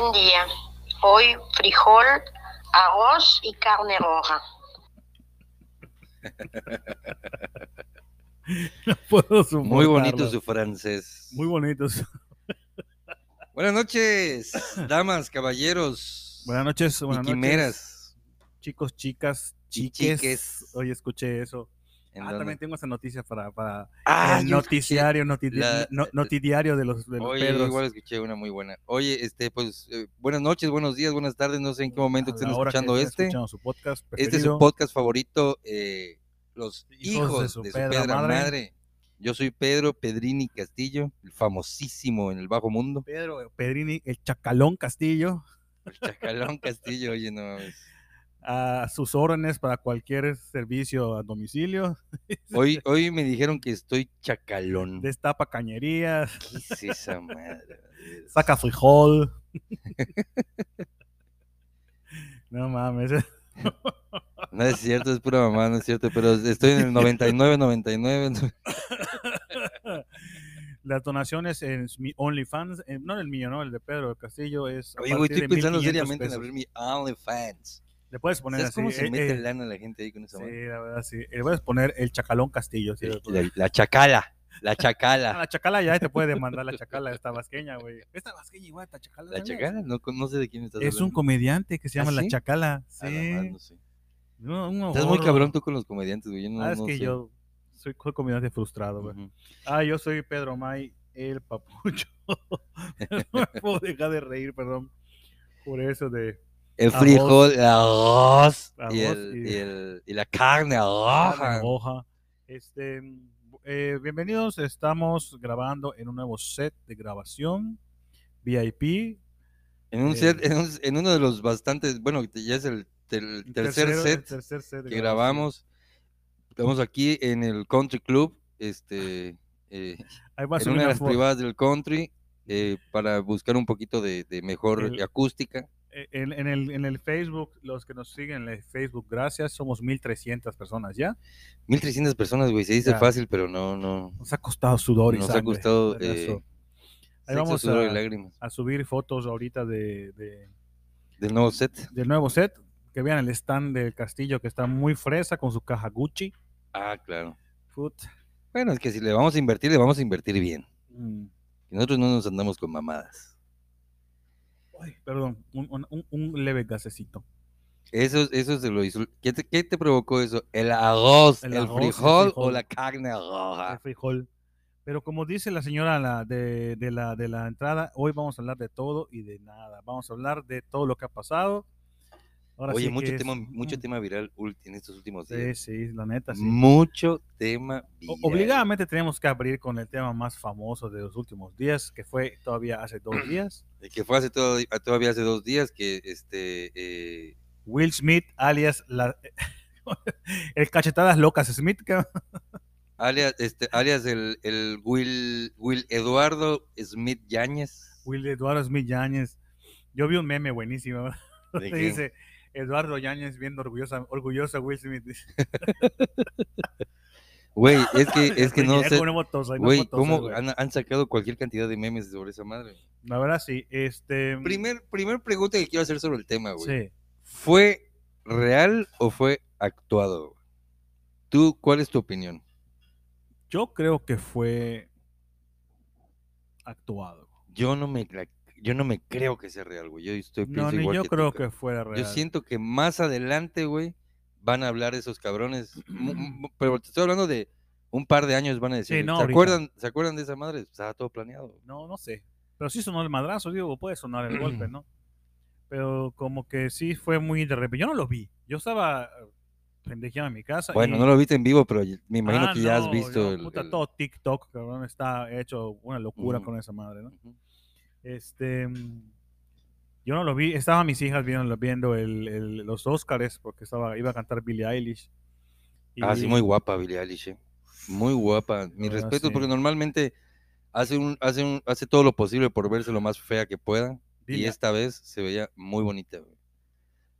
Buen día. Hoy frijol, arroz y carne roja. No puedo Muy bonito su francés. Muy bonito. su- Buenas noches, damas, caballeros. Buenas noches, y buenas noches. quimeras. Chicos, chicas, Y chiques. chiques. Hoy escuché eso. ¿En Ah, también tengo esa noticia para, para Ah, el noticiario, noti- la- no- notidiario de los, de los Oye, Pedros. igual escuché una muy buena. Oye, este, pues, eh, buenas noches, buenos días, buenas tardes, no sé en qué momento estén escuchando este. escuchando su podcast Este es su podcast favorito, eh, Los Hijos Hijos, de de su su, pedra pedra madre. madre. Yo soy Pedro Pedrini Castillo, el famosísimo en el bajo mundo. Pedro Pedrini, el Chacalón Castillo, El Chacalón Castillo, oye, no mames. A sus órdenes para cualquier servicio a domicilio. Hoy, hoy me dijeron que estoy chacalón. Destapa cañerías, ¿Qué es esa madre? saca frijol. no mames. No es cierto, es pura mamá, no es cierto, pero estoy en el 99, 99. Las donaciones en mi OnlyFans, eh, no el mío, no, el de Pedro Castillo es. Oye, güey, estoy pensando 1,500 seriamente en abrir mi OnlyFans. Le puedes poner ¿Sabes así. cómo se eh, mete eh, lana la gente ahí con esa sí, la verdad, sí. Le puedes poner el Chacalón Castillo. sí, La, puedes- la chacala, la Ah, chacala. la chacala ya te puede demandar la chacala, esta vasqueña, güey. Esta vasqueña igual, esta chacala. ¿La chacala? No, no sé de quién estás Es un hablando. comediante que se ¿Ah, llama La? Chacala. Sí. la madre, no sé. Un Estás muy cabrón tú con los comediantes, güey. No, Ah, es que sé. yo soy co- comediante frustrado, güey. Ah, yo soy Pedro May, el papucho. no me puedo dejar de reír, perdón. Por eso de El frijol, el arroz, y, el, y- y, el- y la carne carne roja. Este, eh, bienvenidos, estamos grabando en un nuevo set de grabación VIP. En un Eh, set, en, un- en uno de los bastantes, bueno, ya es el, tercer Tercero- set tercer que grabamos. Estamos aquí en el Country Club, este, eh, en una de las privadas del country, eh, para buscar un poquito de, de mejor acústica. Eh, En, en el, en el Facebook, los que nos siguen en el Facebook, gracias, somos 1300 personas ya. 1300 personas, güey, se dice Ya. fácil, pero no, no. Nos ha costado sudor y Nos ha costado eh, So, Ahí sexo, vamos sudor y a- lágrimas. a subir fotos ahorita de, de- Del nuevo set. del nuevo set. Que vean el stand del castillo que está muy fresa con su caja Gucci. Ah, claro. Food. Bueno, es que si le vamos a invertir, le vamos a invertir bien. Mm. Y nosotros no nos andamos con mamadas. Ay, perdón, un, un- leve gasecito. Eso, eso se lo hizo. ¿Qué te, qué te provocó eso? ¿El arroz, El el, arroz, el frijol, o la carne el roja? frijol. Pero como dice la señora la de, de la, de la entrada, hoy vamos a hablar de todo y de nada. Vamos a hablar de todo lo que ha pasado. Ahora Oye, sí mucho es- tema, mucho tema viral en estos últimos Sí, días. sí, la neta, sí. Mucho tema viral. Obligadamente tenemos que abrir con el tema más famoso de los últimos días, que fue todavía hace dos días. Eh, Que fue hace todo, todavía hace dos días que este eh, Will Smith, alias la, el cachetadas locas Smith, que- alias, este, alias el, el Will, Will Eduardo Smith Yáñez. Will Eduardo Smith Yáñez. Yo vi un meme buenísimo. Dice Eduardo Yáñez viendo orgullosa, orgulloso a Will Smith. Güey, es que, es que no sé. ¿cómo no motos, ay, no Güey, ¿cómo han, han sacado cualquier cantidad de memes sobre esa madre? La verdad, sí. Este, Primer, primer pregunta que quiero hacer sobre el tema, güey. sí. ¿Fue real o fue actuado? ¿Tú, cuál es tu opinión? Yo creo que fue actuado. Yo no me, la- yo no me creo que sea real, güey. Yo estoy No, ni igual yo que creo que fuera real. Yo siento que más adelante, güey, van a hablar esos cabrones. Pero te estoy hablando de un par de años van a decir. no, ¿se, acuerdan, ¿Se acuerdan de esa madre? Estaba todo planeado. No, no sé. Pero sí sonó el madrazo, digo, puede sonar el golpe, ¿no? Pero como que sí fue muy de repente. Yo no lo vi. Yo estaba pendejeando en mi casa. Bueno, y- no lo viste en vivo, pero me imagino Ah, que ya has visto yo, el, puta, el- todo TikTok, cabrón, está hecho una locura con esa madre, ¿no? Este, mm, yo no lo vi, estaban mis hijas viendo, viendo el, el- los Oscars porque estaba, iba a cantar Billie Eilish. Ah, sí, Y- muy guapa Billie Eilish. eh. Muy guapa. Mi verdad, respeto, sí. porque normalmente hace, un, hace, un, hace todo lo posible por verse lo más fea que pueda. Y esta vez se veía muy bonita, güey.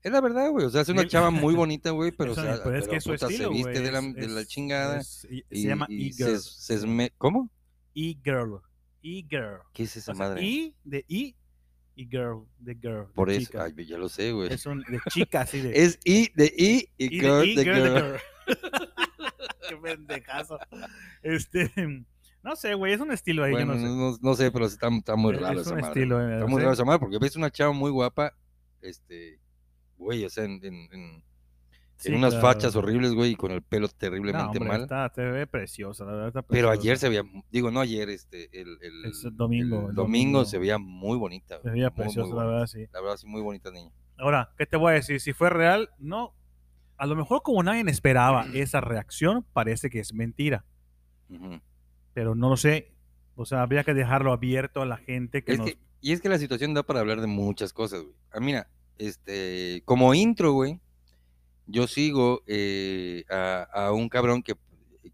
Es la verdad, güey. O sea, es una chava muy bonita, güey, pero, o Eso, sea, pero es que pero, es su puta, estilo, se viste güey, de la, es- de la es- chingada. es- y- y- se llama y E-Girl. se- se esme- ¿Cómo? E-Girl. E-Girl. ¿Qué es esa O sea, madre? E de E y girl, de girl. de Por eso, chica. ay, ya lo sé, güey. Es un de chica, así de. Es I de I y, girl de girl de girl. girl. Qué pendejazo. Este, no sé, güey, es un estilo ahí, Bueno, yo no sé. no, no sé, pero está, está muy Es- raro es esa un madre. estilo, eh, Está muy sé. raro esa madre porque ves una chava muy guapa, este, güey, o sea, en, en- en- Sí, en unas claro. fachas horribles, güey, y con el pelo No, terriblemente hombre, mal. Está, te ve preciosa, la verdad. está Pero preciosa. ayer se veía, digo, no ayer, este, el, el, Es el domingo, el domingo domingo. se veía muy bonita. Se veía muy, muy preciosa, la verdad, sí. La verdad, sí, muy bonita niña. Ahora, ¿qué te voy a decir? Si fue real, no. A lo mejor como nadie esperaba esa reacción, parece que es mentira. Pero no lo sé. O sea, habría que dejarlo abierto a la gente que Es nos... que- y es que la situación da para hablar de muchas cosas, güey. Ah, mira, este, como intro, güey, yo sigo eh, a, a un cabrón que,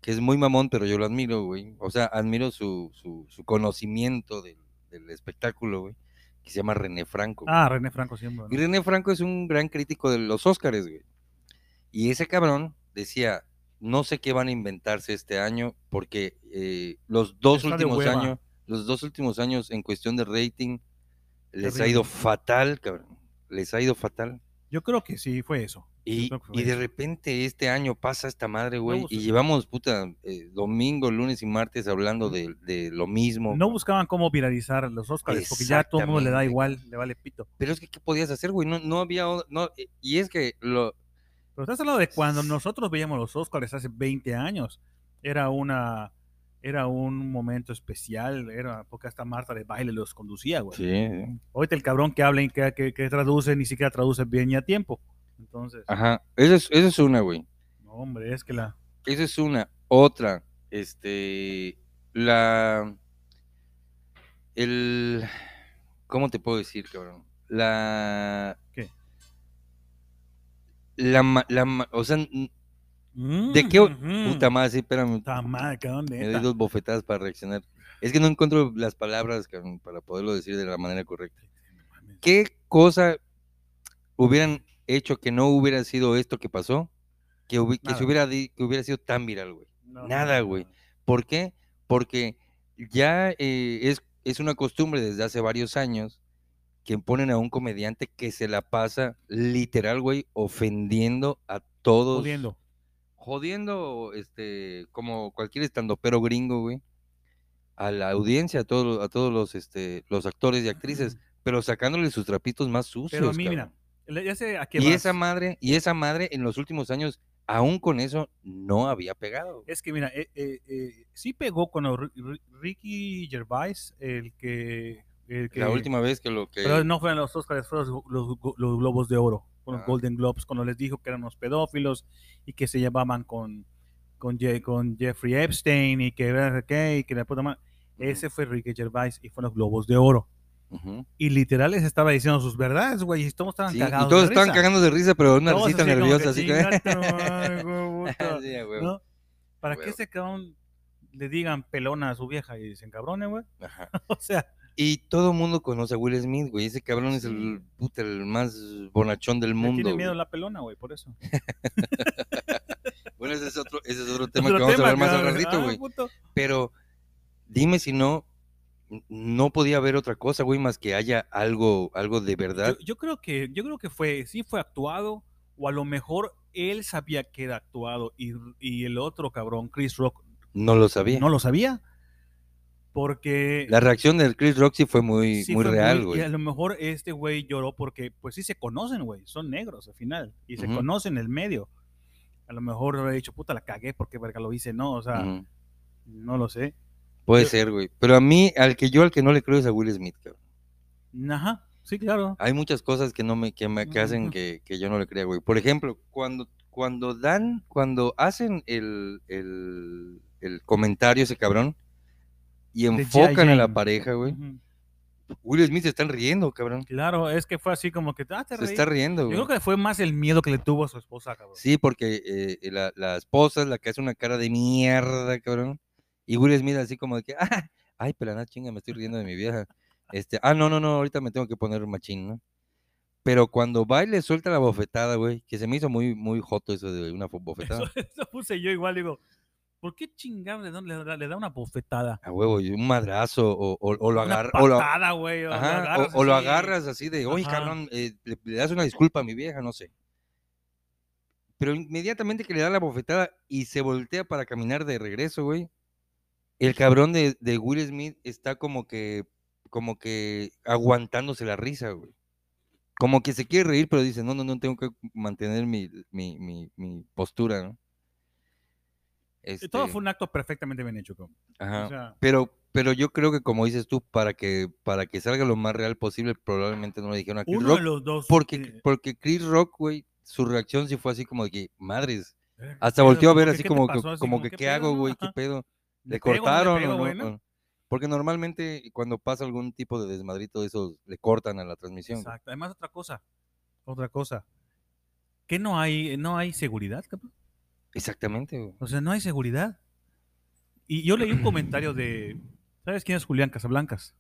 que es muy mamón, pero yo lo admiro, güey. O sea, admiro su, su, su conocimiento del, del espectáculo, güey, que se llama René Franco. güey. Ah, René Franco siempre. ¿no? Y René Franco es un gran crítico de los Óscares, güey. Y ese cabrón decía, no sé qué van a inventarse este año, porque eh, los dos Está últimos años, los dos últimos años en cuestión de rating, les ha ido fatal, cabrón. Les ha ido fatal. Yo creo que sí fue eso. Y, de repente este año pasa esta madre, güey, No, y llevamos, puta, eh, domingo, lunes y martes hablando de, de lo mismo. No buscaban cómo viralizar los Oscars, porque ya a todo el mundo le da igual, le vale pito. Pero es que, ¿qué podías hacer, güey? No, no había, no, eh, y es que lo, Pero estás hablando de cuando nosotros veíamos los Oscars hace 20 años. Era una era un momento especial, era porque hasta Marta de baile los conducía, güey. sí. Ahorita el cabrón que habla y que, que, que traduce ni siquiera traduce bien y a tiempo. Entonces, Ajá, esa es, esa es una, güey. no, hombre, es que la Esa es una. Otra, este, la, el, ¿cómo te puedo decir, cabrón? La, ¿Qué? la, la, o sea, n- ¿de qué, Mm, puta madre, sí, espérame, Puta madre, cabrón, me doy dos bofetadas para reaccionar. Es que no encuentro las palabras, cabrón, para poderlo decir de la manera correcta. ¿Qué cosa hubieran hecho que no hubiera sido esto que pasó? Que, hubi- que se hubiera, que hubiera sido tan viral, güey. No, nada, güey. no. ¿Por qué? Porque ya eh, es, es una costumbre desde hace varios años que ponen a un comediante que se la pasa literal, güey, ofendiendo a todos. Jodiendo. Jodiendo, este, como cualquier estandopero gringo, güey. A la audiencia, a todos, a todos los, este, los actores y actrices, pero sacándole sus trapitos más sucios. Pero a mí, mira, ya sé a qué Y vas. esa madre, y esa madre en los últimos años, aún con eso, no había pegado. Es que mira, eh, eh, eh, sí pegó con Ri- Ri- Ricky Gervais, el que, el que- La última vez que lo que... pero no fueron los Oscars, fueron los, los- los Globos de Oro, con los Ah. Golden Globes, cuando les dijo que eran unos pedófilos y que se llevaban con con, Je- con Jeffrey Epstein y que y que la puta madre. Ese fue Ricky Gervais y fueron los Globos de Oro. Y literal les estaba diciendo sus verdades, güey, y todos estaban Sí, cagados. y todos de estaban risa. cagando de risa, pero una Todos risita así nerviosa, que, así que... A. ¿no? ¿Para A qué ese cabrón le digan pelona a su vieja y se encabrone, güey? Ajá. O sea, Y todo el mundo conoce a Will Smith, güey. Ese cabrón es el, puta, el más bonachón del le mundo. tiene miedo güey. la pelona, güey, por eso. Bueno, ese es otro, ese es otro tema Otro que vamos tema, a hablar más al ratito, Ah, güey. puto. Pero dime si no, no podía haber otra cosa, güey, más que haya algo, algo de verdad. Yo, yo creo que, yo creo que fue, sí fue actuado, o a lo mejor él sabía que era actuado y, y el otro cabrón, Chris Rock, No lo sabía. no lo sabía. Porque La reacción del Chris Roxy fue muy, sí muy fue real, Y güey. a lo mejor este güey lloró porque, pues sí se conocen, güey, son negros al final, y se conocen en el medio. A lo mejor habrá dicho, puta, la cagué porque verga lo hice, no, o sea, no lo sé. Puede yo- ser, güey. Pero a mí, al que yo al que no le creo es a Will Smith, cabrón. Ajá, sí, claro. Hay muchas cosas que no me, que, me- que hacen que, que yo no le crea, güey. Por ejemplo, cuando, cuando dan, cuando hacen el, el, el comentario ese cabrón y enfocan a la pareja, güey. Will Smith se están riendo, cabrón. Claro, es que fue así como que, ah, te Se está riendo, Yo güey. creo que fue más el miedo que le tuvo a su esposa, cabrón. Sí, porque eh, la, la esposa es la que hace una cara de mierda, cabrón. Y Will Smith así como de que, ah, ay, pelana chinga, me estoy riendo de mi vieja. Este, ah, no, no, no, ahorita me tengo que poner machín, ¿no? Pero cuando va y le suelta la bofetada, güey, que se me hizo muy, muy joto eso de una bofetada. Eso, eso puse yo igual, digo, ¿Por qué chingado le da, le le da una bofetada? A huevo, un madrazo o, o- o lo Una agarra. O lo, patada, güey. o ajá, agarras o lo así. agarras así de, oye, cabrón, eh, le, le das una disculpa a mi vieja, no sé. Pero inmediatamente que le da la bofetada y se voltea para caminar de regreso, güey, el cabrón de, de Will Smith está como que, como que aguantándose la risa, güey. Como que se quiere reír, pero dice, no, no, no, tengo que mantener mi, mi, mi, mi postura, ¿no? Todo Este, fue un acto perfectamente bien hecho, cabrón. ajá. O sea, Pero, pero yo creo que como dices tú, para que, para que salga lo más real posible, probablemente no le dijeron a Chris uno Rock. de los dos. Porque, porque Chris Rock, güey, su reacción sí fue así como de que, madres, hasta ¿qué volteó a ver ¿Por así como que, como que, ¿qué ¿qué pedo, hago, güey? ¿Qué pedo? ¿Le ¿Le pego o no le cortaron pego, o no? güey, no? O- Porque normalmente cuando pasa algún tipo de desmadrito de esos, le cortan a la transmisión. güey. Exacto. Además, otra cosa. Otra cosa. Que no hay, no hay seguridad, cabrón. Exactamente, güey. O sea, no hay seguridad. Y yo leí un comentario de. ¿Sabes quién es Julián Casablancas?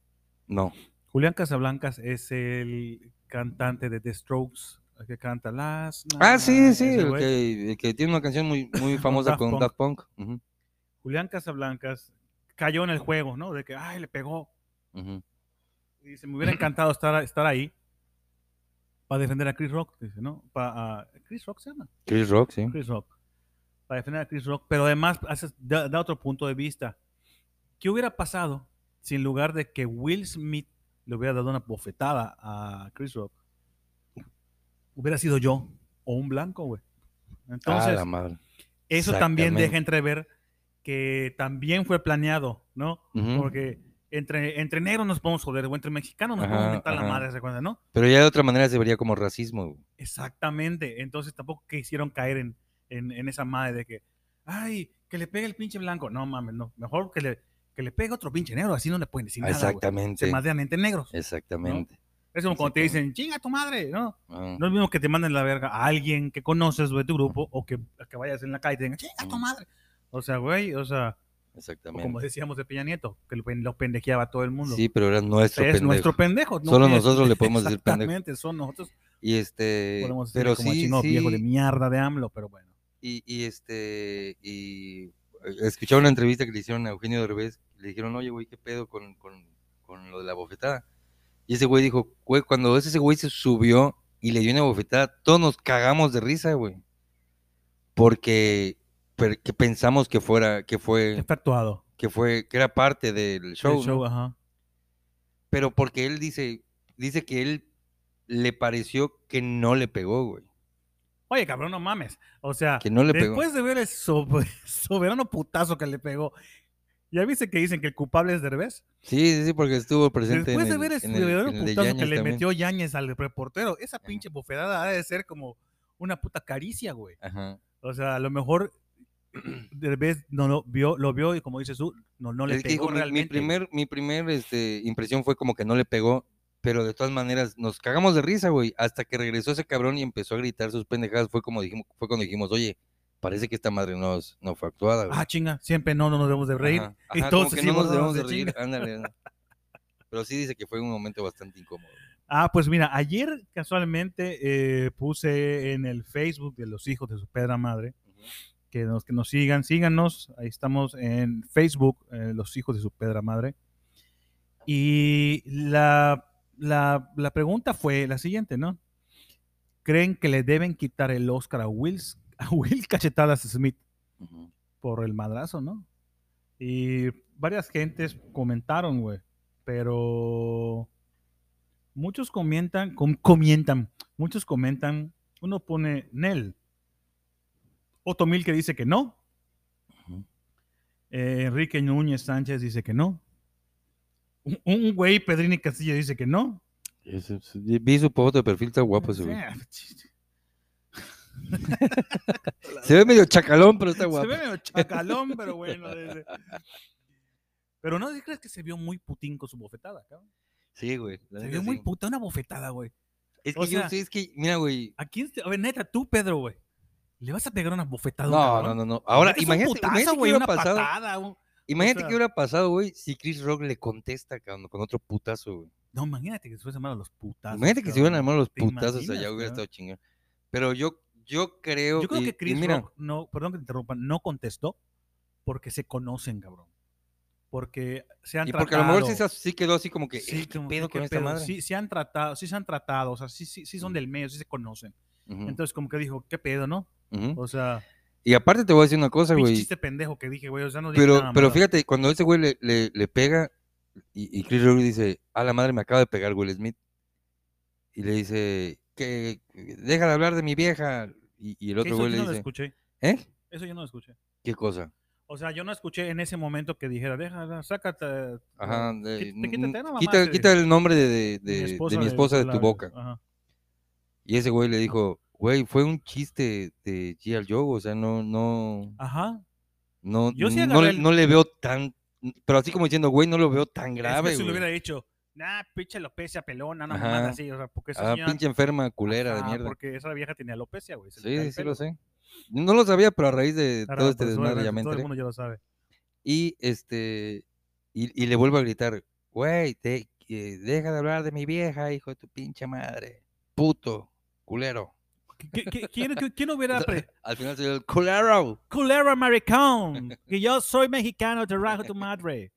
No. Julián Casablancas es el cantante de The Strokes, el que canta las. Ah, sí, sí, el que, el que tiene una canción muy, muy famosa Daft con Punk. Daft Punk. Ujú, Julián Casablancas cayó en el juego, ¿no? De que, ay, le pegó. Y dice, me hubiera encantado estar, estar ahí para defender a Chris Rock, dice, ¿no? Para, Chris Rock se llama. Chris Rock, sí. Chris Rock. Para defender a Chris Rock. Pero además hace- da, da otro punto de vista. ¿Qué hubiera pasado si en lugar de que Will Smith le hubiera dado una bofetada a Chris Rock, hubiera sido yo o un blanco, güey? ah, Entonces, la madre. eso también deja entrever que también fue planeado, ¿no? Porque entre, entre negros nos podemos joder, o entre mexicanos nos Ajá, podemos mentar la madre, ¿se acuerdan, no? Pero ya de otra manera se vería como racismo. Exactamente. Entonces tampoco quisieron caer en, en, en esa madre de que, ay, que le pegue el pinche blanco. No mames, no. Mejor que le, que le pegue otro pinche negro, así no le pueden decir nada. Exactamente. Madrean entre negros. Exactamente. Es como cuando te Exactamente. dicen, chinga tu madre, ¿no? Ah, No es lo mismo que te manden la verga a alguien que conoces de tu grupo o que, que vayas en la calle y te digan, chinga tu madre. O sea, güey, o sea, o Exactamente. como decíamos de Peña Nieto, que lo, pen- lo pendejeaba a todo el mundo. Sí, pero era nuestro es pendejo. nuestro pendejo. no Solo es- nosotros le podemos decir pendejo. Exactamente, son nosotros. Y este, Podemos decirle pero como sí, chingado sí, viejo de mierda de AMLO, pero bueno. y, y este, y escuchaba una entrevista que le hicieron a Eugenio Derbez, le dijeron, oye, güey, ¿qué pedo con, con, con lo de la bofetada? Y ese güey dijo, güey, cuando ese güey se subió y le dio una bofetada, todos nos cagamos de risa, güey. Porque, porque pensamos que fuera, que fue, Está actuado. que fue, que era parte del show, el show, ¿no? ajá. Pero porque él dice, dice que él le pareció que no le pegó, güey. Oye, cabrón, no mames. O sea, Que no le pegó. después de ver el so- soberano putazo que le pegó, ¿ya viste que dicen que el culpable es Derbez? Sí, sí, sí, porque estuvo presente Después en de ver el soberano en el de putazo que le metió Yáñez al reportero, esa pinche bofetada ha de ser como una puta caricia, güey. Ajá. O sea, a lo mejor Derbez no lo vio, lo vio y como dices tú, no, no le Es pegó dijo, mi- primer, mi primer este, impresión fue como que no le pegó, pero de todas maneras nos cagamos de risa, güey. Hasta que regresó ese cabrón y empezó a gritar sus pendejadas, fue como dijimos, fue cuando dijimos, oye, parece que esta madre no, no fue actuada, güey. Ah, chinga, siempre no, no nos debemos de reír. Ajá, y ajá, no nos debemos de de reír, ándale. Pero sí dice que fue un momento bastante incómodo. Ah, pues mira, ayer casualmente eh, puse en el Facebook de los hijos de su pedra madre que nos, que nos sigan, síganos, ahí estamos en Facebook, eh, los hijos de su pedra madre. Y la, la, la pregunta fue la siguiente, ¿no? ¿Creen que le deben quitar el Oscar a Will, a Will Cachetadas Smith por el madrazo, ¿no? Y varias gentes comentaron, güey, pero muchos comentan, com- comentan, muchos comentan, uno pone Nel, Otomil que dice que no, eh, Enrique Núñez Sánchez dice que no, un, un güey Pedrini Castillo dice que no. Ese- Vi su foto de perfil, está guapo ese güey. Se ve medio chacalón, pero está Se guapo. ve medio chacalón, pero bueno. Pero no crees que se vio muy putín con su bofetada, cabrón. Sí, güey. Se vio muy puta una bofetada, güey. Es que o yo sí, es que, mira, güey. ¿A quién? te- A ver, neta, tú, Pedro, güey. ¿Le vas a pegar una bofetada? a un No, cabrón? no, no, no. Ahora, imagínate, putazo, imagínate güey, hubiera una pasado. patada, Imagínate sea- qué hubiera pasado, güey, si Chris Rock le contesta, cabrón, con otro putazo, güey. No, imagínate que se fuesen malos los putazos. Imagínate que se hubieran cabrón. armado los ¿Te putazos imaginas, allá, hubiera cabrón? estado chingón. Pero yo, yo creo. Yo creo y- que Chris mira, Rock, no, perdón que te interrumpa, no contestó porque se conocen, cabrón. Porque se han Y tratado. porque a lo mejor sí, se- sí quedó así como que, Sí, "Eh, ¿qué pedo ¿qué con esta pedo? madre? Sí, sí han tratado, sí se han tratado, o sea, sí, sí, sí son del medio, sí se conocen. Entonces, como que dijo, ¿qué pedo, no? O sea, Y aparte te voy a decir una cosa, güey. chiste pendejo que dije, güey, o sea, no Pero, nada pero fíjate, cuando ese güey le, le, le pega y, y Chris Rock dice, a la madre me acaba de pegar Will Smith. Y le dice, que deja de hablar de mi vieja. Y, y el otro güey le no lo dice, escuché. ¿eh? Eso yo no lo escuché. ¿Qué cosa? O sea, yo no escuché en ese momento que dijera, deja, sácate. Ajá, eh, de- quí- te- quítate mamá, quita, el nombre de, de, Mi de- de esposa mi de- esposa de la- tu boca. Ajá. Y ese güey le dijo, güey, fue un chiste de G.I. Joe, o sea, no, no, Ajá. no, Yo sí no, el- no le veo tan, pero así como diciendo, güey, no lo veo tan Es grave, que si lo hubiera dicho, nah, pinche alopecia pelona, una Ajá. mamada así, o sea, porque esa Ah, señora- pinche enferma culera de Ajá, mierda. Porque esa vieja tenía alopecia, güey. Sí, sí pelo. lo sé. No lo sabía, pero a raíz de Ahora, todo este desmadre ya me Todo el mundo ya lo sabe. Y este, y, y le vuelvo a gritar, güey, te- que deja de hablar de mi vieja, hijo de tu pinche madre. Puto, culero. ¿Qui- qui- ¿Quién, hubiera Al final soy el culero. culero americano? Que yo soy mexicano, te rajo tu madre.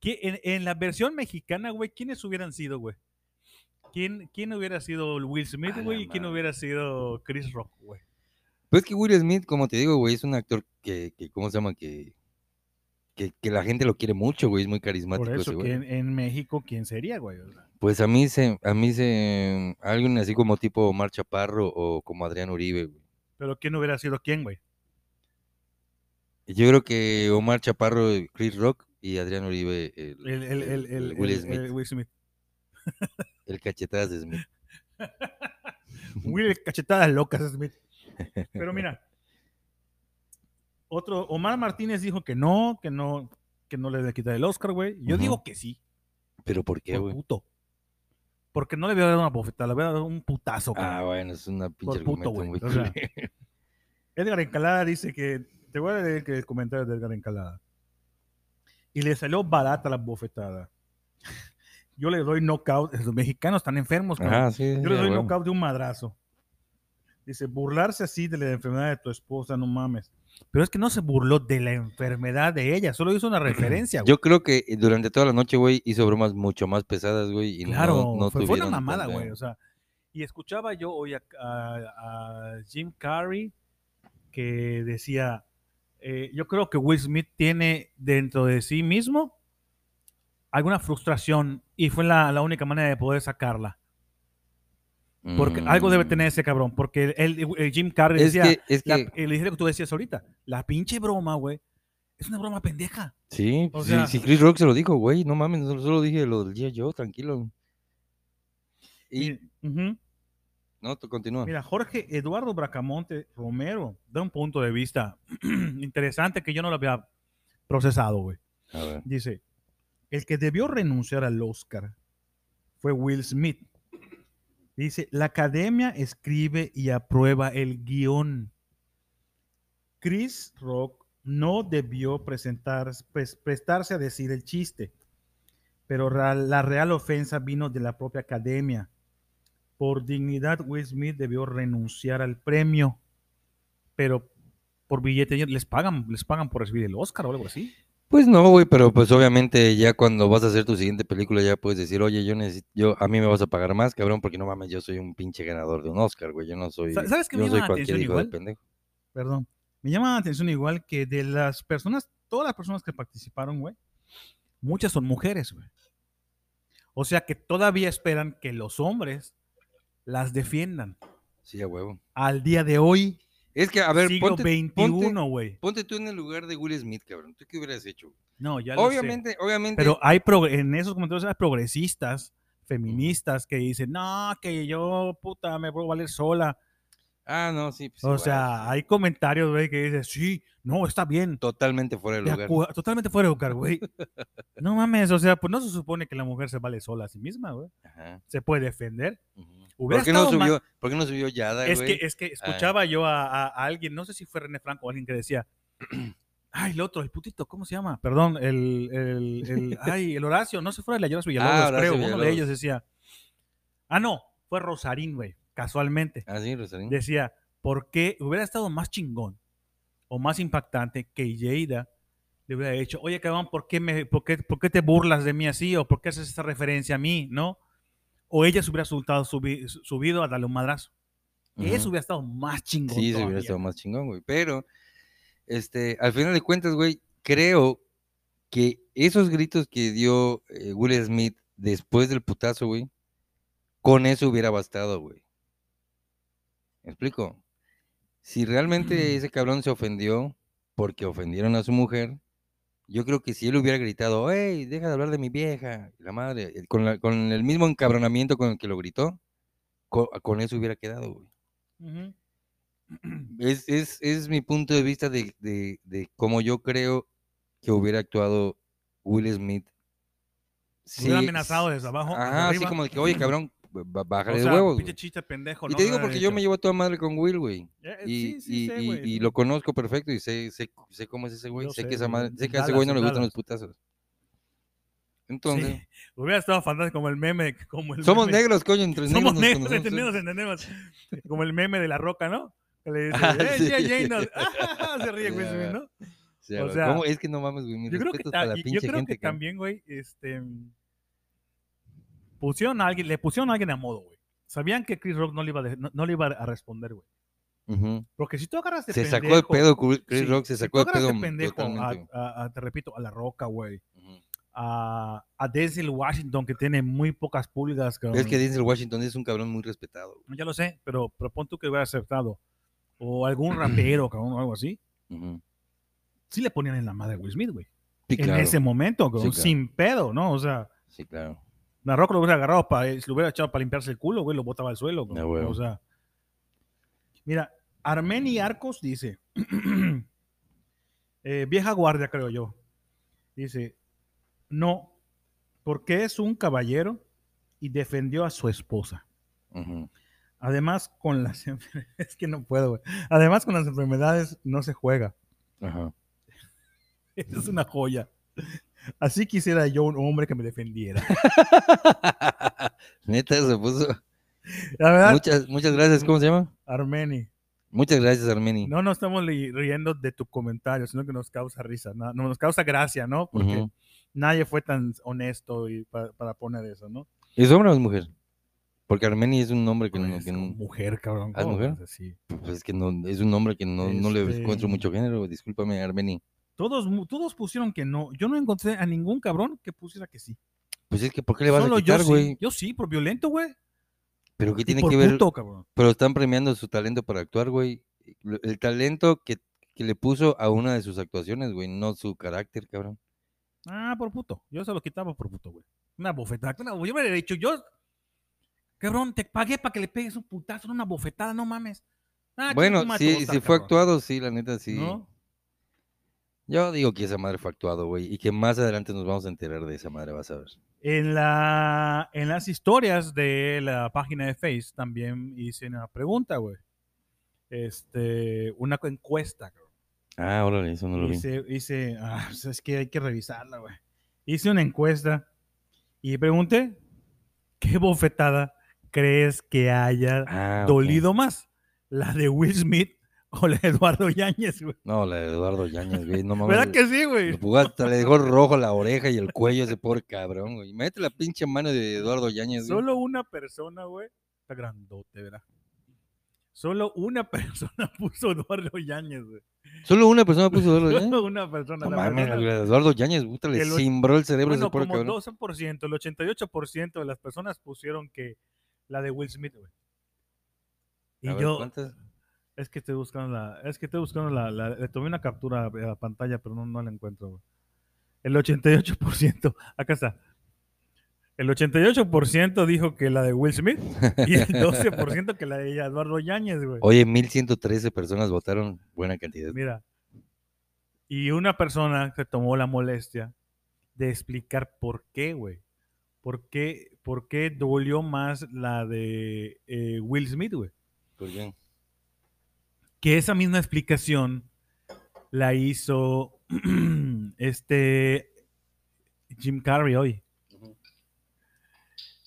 ¿Qui- En, en la versión mexicana, güey, ¿quiénes hubieran sido, güey? ¿Quién, ¿Quién hubiera sido Will Smith, güey? ¿Y quién hubiera sido Chris Rock, güey? Pues que Will Smith, como te digo, güey, es un actor que, que ¿cómo se llama? Que, que, que la gente lo quiere mucho, güey, es muy carismático Por ese eso, güey. que en, en México, ¿quién sería, güey? O sea, Pues a mí se, a mí se, alguien así como tipo Omar Chaparro o como Adrián Uribe, güey. Pero ¿quién hubiera sido quién, güey? Yo creo que Omar Chaparro, Chris Rock y Adrián Uribe, el, El, el, el, Will Smith, el Will Smith. el cachetadas de Smith. Will cachetadas locas, Smith. Pero mira, otro, Omar Martínez dijo que no, que no, que no le quitar el Oscar, güey. Yo digo que sí, ¿Pero por qué, güey? puto. Porque no le voy a dar una bofetada, le voy a dar un putazo. Ah, bueno, es una pinche Por puto, güey, muy o sea, culero. Edgar Encalada dice que, te voy a leer que el comentario de Edgar Encalada. Y le salió barata la bofetada. Yo le doy knockout, los mexicanos están enfermos. Ajá, sí, Yo sí, le doy huevo. knockout de un madrazo. Dice, burlarse así de la enfermedad de tu esposa, no mames. Pero es que no se burló de la enfermedad de ella, solo hizo una referencia. güey. Yo creo que eh, durante toda la noche, güey, hizo bromas mucho más pesadas, güey, y claro, no, no fue, fue una mamada, güey. O sea, y escuchaba yo hoy a, a- a Jim Carrey que decía, eh, yo creo que Will Smith tiene dentro de sí mismo alguna frustración y fue la, la única manera de poder sacarla. Porque algo debe Mm, tener ese cabrón. Porque eh, Jim Carrey Es decía, que, es la- que, dije lo que tú decías ahorita, la pinche broma, güey, es una broma pendeja. sí, o sí, sea- sí, Chris Rock se lo dijo, güey, no mames, solo, solo dije lo del día yo, tranquilo. Y, no, tú continúa. Mira, Jorge Eduardo Bracamonte Romero da un punto de vista interesante que yo no lo había procesado, güey. Dice, el que debió renunciar al Oscar fue Will Smith. Dice, la academia escribe y aprueba el guion. Chris Rock no debió presentar, pues, prestarse a decir el chiste, pero la real ofensa vino de la propia academia. Por dignidad, Will Smith debió renunciar al premio, pero por billete les pagan, les pagan por recibir el Oscar o algo así. Pues no, güey, pero pues obviamente ya cuando vas a hacer tu siguiente película ya puedes decir, oye, yo necesito, yo, a mí me vas a pagar más, cabrón, porque no mames, yo soy un pinche ganador de un Oscar, güey, yo no soy, Sa- ¿sabes qué yo me soy llama la cualquier atención hijo de igual? pendejo. perdón, me llama la atención igual que de las personas, todas las personas que participaron, güey, muchas son mujeres, güey. O sea que todavía esperan que los hombres las defiendan. Sí, a huevo. Al día de hoy, Es que, a ver, siglo ponte, ponte, güey. ponte tú en el lugar de Will Smith, cabrón, ¿tú qué hubieras hecho? No, ya lo sé. Obviamente, obviamente, Pero hay pro- en esos comentarios hay progresistas, feministas, que dicen, no, que yo, puta, me puedo valer sola. ah, no, sí, pues O igual, sea, hay comentarios, güey, que dicen, sí, no, está bien. totalmente fuera de lugar. totalmente fuera de lugar, güey. No mames, o sea, pues no se supone que la mujer se vale sola a sí misma, güey. Ajá, Se puede defender. Hubiera ¿Por qué no subió, por qué no subió Yada, Es güey? que, es que escuchaba yo a, a- a alguien, no sé si fue René Franco o alguien que decía, ay, el otro, el putito, ¿cómo se llama? Perdón, el, el, el- ay, el Horacio, no se fuera el Ayoras Villalobos, Ah, Horacio creo, uno de Villalobos. ellos decía, ah, no, fue Rosarín, güey, casualmente. Ah, sí, Decía, Rosarín. ¿por qué hubiera estado más chingón o más impactante que Yeida le hubiera dicho, oye, cabrón, ¿por qué, me, por, qué, ¿por qué te burlas de mí así? ¿O por qué haces esta referencia a mí? ¿No? O ella se hubiera soltado, subi- subido a darle un madrazo. Eso hubiera estado más chingón. Sí, se hubiera estado más chingón, güey. Pero, este, al final de cuentas, güey, creo que esos gritos que dio eh, Will Smith después del putazo, güey, con eso hubiera bastado, güey. ¿Me explico? Si realmente ese cabrón se ofendió porque ofendieron a su mujer, yo creo que si él hubiera gritado, hey, deja de hablar de mi vieja, la madre, con, la- con el mismo encabronamiento con el que lo gritó, co- con, eso hubiera quedado, güey. Es, es, es mi punto de vista de, de, de cómo yo creo que hubiera actuado Will Smith. Hubiera Sí, amenazado desde abajo. Ajá, así como de que, oye, cabrón, bájale O de sea, huevos. pinche güey". chiste pendejo. Y ¿no? te digo porque yo me llevo a toda madre con Will, güey. Eh, Y, sí, sí, y, sé, y- y lo conozco perfecto y sé, sé, sé cómo es ese güey. Sé sé, que, esa madre, sé que a ese güey no le gustan los putazos. Entonces, Sí, hubiera estado fantástico como el meme. Como el somos meme. negros, coño, entre Somos negros. entendemos, entendemos. Como el meme de la roca, ¿no? Que le dice, Ah, "Eh, sí. G.I. Jane", no. se ríe, güey, ¿no? O sea, ¿cómo? Es que no mames, güey. Mis Yo creo que, ta- la yo creo gente que que- también, güey, este, pusieron a alguien, le pusieron a alguien a modo, güey. Sabían que Chris Rock no le iba de- no, no le iba a responder, güey. Porque si tú agarras de Se pendejo, sacó de pedo, Chris sí, Rock se si sacó de agarras pedo pendejo a, a- a- te repito, a la roca, güey. A, a Denzel Washington, que tiene muy pocas pulgas. cabrón. Es que Denzel Washington es un cabrón muy respetado. Ya lo sé, pero, pero pon tú que hubiera aceptado. O algún rapero, cabrón, o algo así. Sí le ponían en la madre a Will Smith, güey. Sí, en claro. ese momento, cabrón, claro. sin pedo, ¿no? O sea, Sí, claro. La Roca lo hubiera agarrado, para, si lo hubiera echado para limpiarse el culo, güey, lo botaba al suelo. güey. Ah, huevo. O sea, mira, Armeni Arcos dice, eh, vieja guardia, creo yo, dice, no, porque es un caballero y defendió a su esposa. Ujú. Además, con las es que no puedo, güey. Además, con las enfermedades no se juega. Ajá. Es una joya. Así quisiera yo un hombre que me defendiera. Neta, se puso. La verdad, Muchas, muchas gracias. ¿Cómo se llama? Armeni. Muchas gracias, Armeni. No nos estamos riendo de tu comentario, sino que nos causa risa, no, no, nos causa gracia, ¿no? Porque nadie fue tan honesto y pa- para poner eso, ¿no? ¿Es hombre o es mujer? Porque Armeni es un nombre que no. Pues, que no- mujer, cabrón. ¿Ah, es ¿cómo mujer? pues es que no, es un nombre que no, no le Este- encuentro mucho género. Discúlpame, Armeni. Todos, todos pusieron que no. Yo no encontré a ningún cabrón que pusiera que sí. Pues es que, ¿por qué le vas Solo a quitar, yo güey? sí. Yo sí, por violento, güey. Pero ¿qué tiene por que ver? puto, cabrón. Pero están premiando su talento para actuar, güey. El talento que, que le puso a una de sus actuaciones, güey, no su carácter, cabrón. Ah, por puto. Yo se lo quitaba por puto, güey. Una bofetada. una- yo me hubiera dicho, yo, cabrón, te pagué para que le pegues un putazo, una bofetada, no mames. Ah, bueno, sí, si cabrón. fue actuado, sí, la neta, sí. ¿No? Yo digo que esa madre fue actuado, güey, y que más adelante nos vamos a enterar de esa madre, vas a ver. En, la, en las historias de la página de Face también hice una pregunta, güey. Este, una encuesta, cabrón. Ah, órale, eso no lo vi. Hice, hice, ah, pues es que hay que revisarla, güey. Hice una encuesta y pregunté, ¿qué bofetada crees que haya Ah, dolido más? ¿La de Will Smith o la de Eduardo Yáñez, güey? No, la de Eduardo Yáñez, güey, no mames. ¿Verdad que sí, güey? Hasta le dejó rojo la oreja y el cuello a ese pobre cabrón, güey. Mete la pinche mano de Eduardo Yáñez, güey. Solo una persona, güey, está grandote, ¿verdad? Solo una persona puso Eduardo Yáñez, güey. Solo una persona puso Eduardo Yáñez. Solo una persona. No la mames, Eduardo Yáñez, puta, le cimbró el cerebro Bueno, ese pobre como cabrón. 12%, el 88% de las personas pusieron que la de Will Smith, güey. Y ver, yo, ¿cuántas? Es que estoy buscando la, es que estoy buscando la, la- le tomé una captura a la pantalla, pero no, no la encuentro, güey. El 88%, acá está. El 88% dijo que la de Will Smith y el 12% que la de Eduardo Yáñez, güey. Oye, 1113 personas votaron, buena cantidad. Mira. Y una persona se tomó la molestia de explicar por qué, güey. ¿Por qué, por qué dolió más la de eh, Will Smith, güey? ¿Por qué? Que esa misma explicación la hizo este Jim Carrey hoy.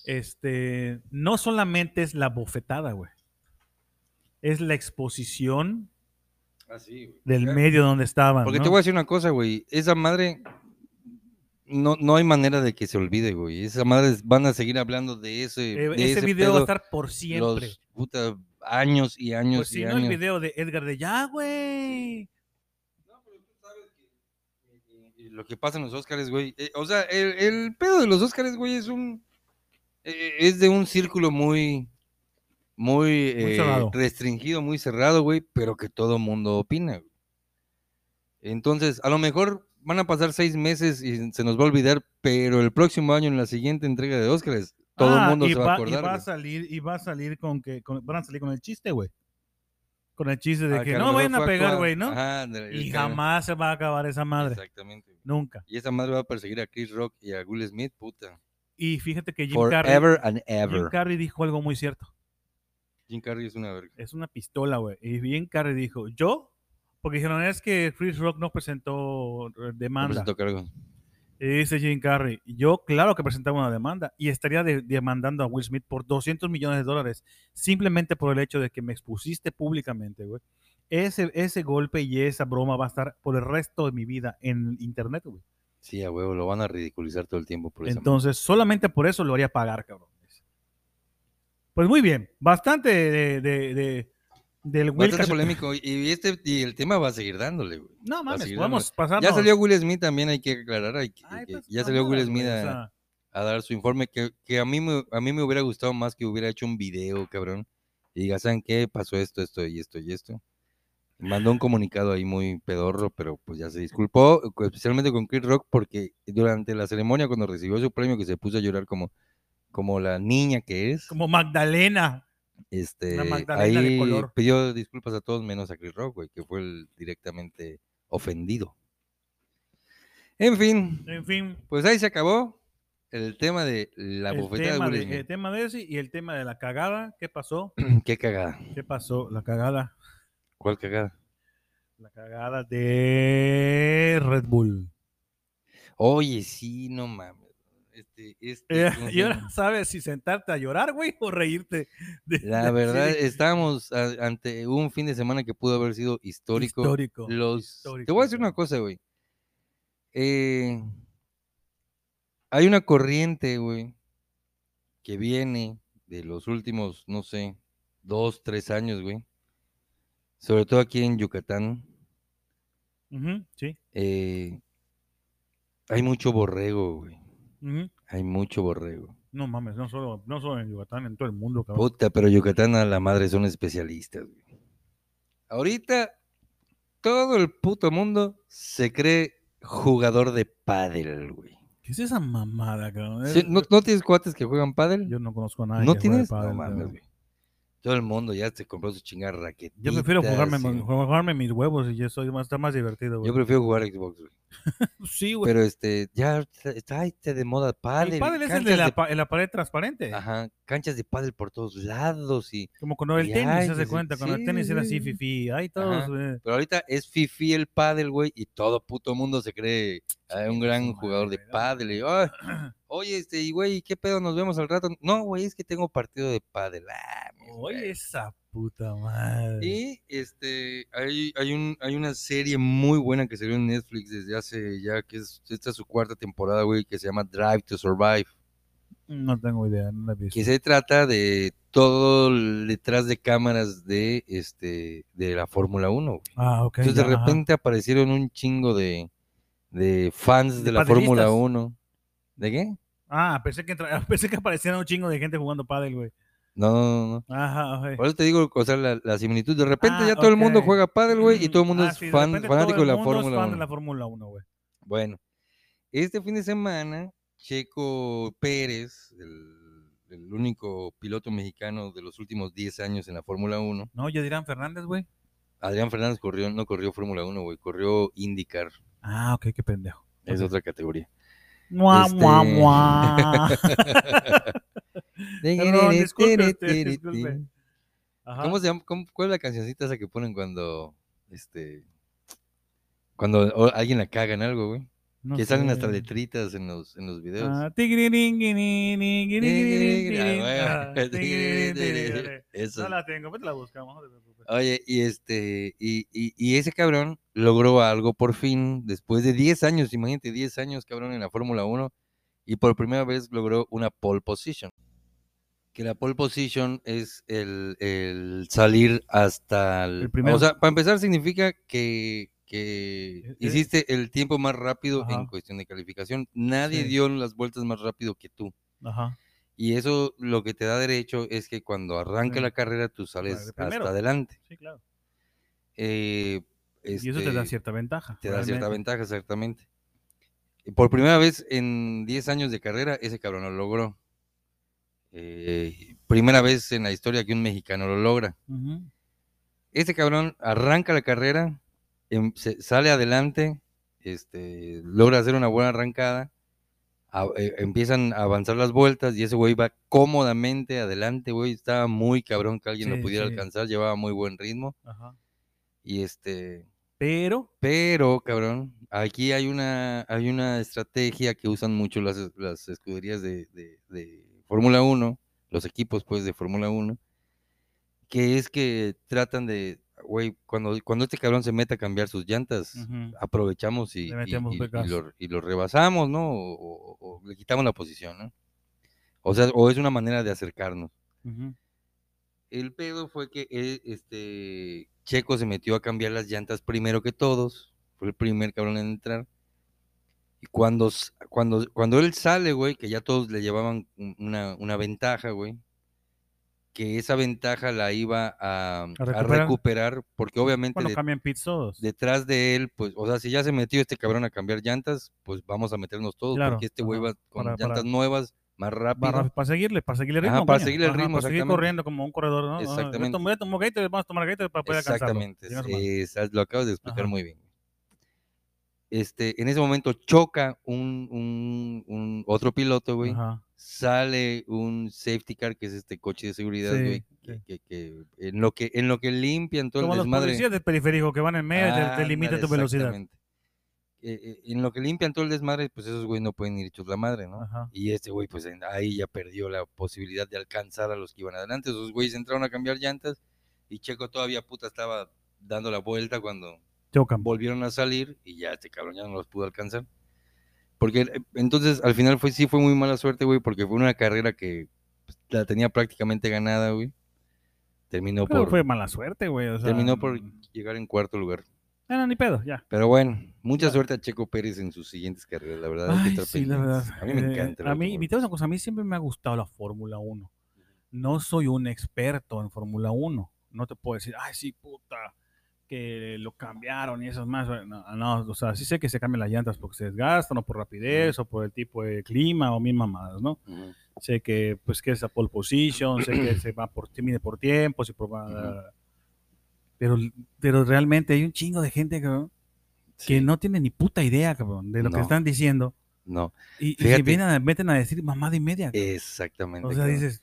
Este, no solamente es la bofetada, güey. Es la exposición del medio donde estaban. Porque ¿no? te voy a decir una cosa, güey. Esa madre. No, no hay manera de que se olvide, güey. Esa madre van a seguir hablando de ese. Eh, de ese, ese video va a estar por siempre. Los puta años y años Pues y si no, el video de Edgar de ya, güey. No, pero tú sabes que- lo que pasa en los Óscares, güey. eh, o sea, el, el pedo de los Óscares, güey, es un. eh, es de un círculo muy. Muy, eh, restringido, muy cerrado, güey, pero que todo mundo opina. güey. Entonces, a lo mejor van a pasar seis meses y se nos va a olvidar, pero el próximo año, en la siguiente entrega de Óscares, todo el Ah, mundo y se va, a acordar. Y va a salir, y va a salir con que, con- van a salir con el chiste, güey. Con el chiste de Ah, que no vayan a pegar, güey, ¿no? Ajá, Y jamás se va a acabar esa madre. Exactamente. Nunca. Y esa madre va a perseguir a Chris Rock y a Will Smith, puta. Y fíjate que Jim Carrey, Jim. Carrey dijo algo muy cierto. Jim Carrey es una verga. Es una pistola, güey. Y Jim Carrey dijo, yo, porque dijeron, es que Chris Rock no presentó eh, No demanda. presentó cargo. Y dice Jim Carrey, yo claro que presentaba una demanda y estaría de- demandando a Will Smith por 200 millones de dólares, simplemente por el hecho de que me expusiste públicamente, güey. Ese, ese golpe y esa broma va a estar por el resto de mi vida en internet, güey. Sí, a huevo, lo van a ridiculizar todo el tiempo por eso. Entonces, solamente por eso lo haría pagar, cabrón. Pues muy bien, bastante de, de- de- del Will Bastante polémico. Y, este, y el tema va a seguir dándole, güey. No mames, podemos pasar. Ya salió Will Smith también, hay que aclarar. hay que- Ay, que- pues, ya salió Will Smith a, a dar su informe. Que, que a, mí me, a mí me hubiera gustado más que hubiera hecho un video, cabrón. Y diga, ¿saben qué? Pasó esto, esto y esto y esto. Mandó un comunicado ahí muy pedorro, pero pues ya se disculpó, especialmente con Chris Rock, porque durante la ceremonia, cuando recibió su premio, que se puso a llorar como, como la niña que es, como Magdalena. Este, de ahí color. pidió disculpas a todos menos a Chris Rock, güey, que fue el directamente ofendido. En fin, En fin, pues ahí se acabó el tema de la bofetada de Will Smith. el tema de ese y el tema de la cagada. ¿Qué pasó? Qué cagada. ¿Qué pasó? La cagada. ¿Cuál cagada? La cagada de Red Bull. Oye, sí, no mames. Este, este, Eh, ¿cómo se y ahora sabes si sentarte a llorar, güey, o reírte. de- La verdad, estábamos a- ante un fin de semana que pudo haber sido histórico. histórico. Los, histórico, te voy a decir una cosa, güey. Eh, hay una corriente, güey, que viene de los últimos, no sé, dos, tres años, güey. Sobre todo aquí en Yucatán. Sí. eh, hay mucho borrego, güey. Hay mucho borrego. No mames, no solo, no solo en Yucatán, en todo el mundo, cabrón. Puta, pero Yucatán a la madre son especialistas, güey. Ahorita todo el puto mundo se cree jugador de pádel, güey. ¿Qué es esa mamada, cabrón? Sí, ¿No, no tienes cuates que juegan pádel? Yo no conozco a nadie. ¿No que tienes? pádel, no mames, güey. Todo el mundo ya se compró su chingada raquetita. Yo prefiero jugarme, jugarme mis huevos y más, está más divertido, güey. Yo prefiero jugar Xbox, güey. Sí, güey. Pero este, ya está, de moda pádel. el pádel es el de la, pa- la pared transparente. Ajá, canchas de pádel por todos lados y Como cuando el tenis, ay, se hace cuenta. Cuando el tenis era así, sí. fifi. Ahí todos. Pero ahorita es fifi el pádel, güey, y todo puto mundo se cree un gran jugador de pádel. y, "Ay, oye, este, y güey, ¿qué pedo? Nos vemos al rato. No, güey, es que tengo partido de pádel. Ah, Oye, esa puta madre. Y este, hay, hay, un, hay una serie muy buena que salió en Netflix desde hace ya, que es, esta es su cuarta temporada, güey, que se llama Drive to Survive. No tengo idea, no la he visto. que se trata de todo el detrás de cámaras de este de la Fórmula 1. güey. Ah, ok. Entonces ya, de ajá. repente aparecieron un chingo de, de fans de, De la Fórmula padelistas. 1. ¿De qué? Ah, pensé que, pensé que aparecían un chingo de gente jugando pádel, güey. No, no, no. no. Ajá. Por eso te digo, o sea, la, la similitud. De repente Ah, ya todo el mundo juega pádel, güey, y todo el mundo ah, es sí, fan, fanático de la Fórmula fan 1. de la Fórmula 1, güey. Bueno, este fin de semana, Checo Pérez, el, el único piloto mexicano de los últimos 10 años en la Fórmula 1, No, ya dirán Fernández, güey. Adrián Fernández corrió, no corrió Fórmula 1, güey, corrió IndyCar, Ah, ok, qué pendejo. es otra categoría. Mua, Este- mua, mua. Perdón, disculpe usted, disculpe. Ajá. ¿Cómo se llama? cómo- ¿Cuál es la cancioncita esa que ponen cuando, este, cuando alguien la caga en algo, güey? No que salen hasta letritas en los, en los videos. Ah, Ah. Eso. No la tengo, pues la buscamos. Oye, y este, y, y, y ese cabrón logró algo por fin, después de 10 años, imagínate, 10 años, cabrón, en la Fórmula 1, y por primera vez logró una pole position. Que la pole position es el, el salir hasta el... El primero. O sea, para empezar significa que, que Eh, eh. hiciste el tiempo más rápido en cuestión de calificación. Nadie Sí. dio las vueltas más rápido que tú. Ajá. Y eso lo que te da derecho es que cuando arranca Sí. la carrera tú sales hasta adelante. Sí, claro. Eh, Y eso te da este, cierta ventaja. te da cierta ventaja, exactamente. Por primera vez en 10 años de carrera, ese cabrón lo logró. Eh, primera vez en la historia que un mexicano lo logra. Ese cabrón arranca la carrera, em- se- sale adelante, este, logra hacer una buena arrancada, a- eh, empiezan a avanzar las vueltas y ese güey va cómodamente adelante, güey, estaba muy cabrón que alguien lo pudiera sí. alcanzar, llevaba muy buen ritmo Ajá. y este, Pero, pero cabrón, aquí hay una, hay una estrategia que usan mucho las, las escuderías de, de- de Fórmula 1, los equipos pues de Fórmula 1, que es que tratan de, güey, cuando, cuando este cabrón se mete a cambiar sus llantas, aprovechamos y, y- y- lo, y lo rebasamos, ¿no? O, o- o le quitamos la posición, ¿no? O sea, o es una manera de acercarnos. El pedo fue que él, este, Checo se metió a cambiar las llantas primero que todos, fue el primer cabrón en entrar. Y cuando, cuando, cuando él sale, güey, que ya todos le llevaban un- una, una ventaja, güey, que esa ventaja la iba a, a recuperar? recuperar, porque obviamente Bueno, de- cambian pits todos. detrás de él, pues, o sea, si ya se metió este cabrón a cambiar llantas, pues vamos a meternos todos, Claro, porque este güey va con para- llantas para- nuevas, más rápido. Para, para seguirle, para seguirle el Ajá, ritmo. para coño. seguirle el Ajá, ritmo, Para seguir exactamente. corriendo como un corredor, ¿no? Yo Exactamente. tomo, yo tomo Gatorade, vamos a tomar Gatorade para poder alcanzarlo. Exactamente, madre. es- lo acabas de explicar Ajá. muy bien. Este, en ese momento choca un, un- un otro piloto, güey. Ajá. Sale un safety car, que es este coche de seguridad, Sí, güey. Que, sí. que- que en lo que en lo que limpian todo Como el los desmadre. policías del periférico que van en medio, te, te limita tu velocidad. Eh, eh, en lo que limpian todo el desmadre, pues esos güey no pueden ir hechos la madre, ¿no? Ajá. Y este güey, pues ahí ya perdió la posibilidad de alcanzar a los que iban adelante. Esos güeyes entraron a cambiar llantas y Checo todavía puta estaba dando la vuelta cuando Volvieron a salir y ya este cabrón ya no los pudo alcanzar. Porque eh, entonces al final fue sí fue muy mala suerte, güey, porque fue una carrera que pues, la tenía prácticamente ganada, güey. Terminó Pero por fue mala suerte, güey. O sea, terminó por mm, llegar en cuarto lugar. Ah, no, ni pedo, ya. Pero bueno, mucha Ya. suerte a Checo Pérez en sus siguientes carreras, la verdad. que Ay, estar sí, la verdad. A mí me Eh, encanta. el A mí, una cosa, a mí siempre me ha gustado la Fórmula 1. No soy un experto en Fórmula 1. No te puedo decir, ay, sí, puta, que lo cambiaron y eso es más. No, no, o sea, sí sé que se cambian las llantas porque se desgastan o por rapidez o por el tipo de clima o mil mamadas, ¿no? Ujú. Sé que, pues, que es la pole position, sé que se va por, mide por tiempo, se por- Ujú. pero, pero realmente hay un chingo de gente, cabrón, que Sí, no tiene ni puta idea, cabrón, de lo que No. están diciendo. No, Y, y se vienen a, meten a decir mamada y media. cabrón. exactamente. o sea, cabrón. dices,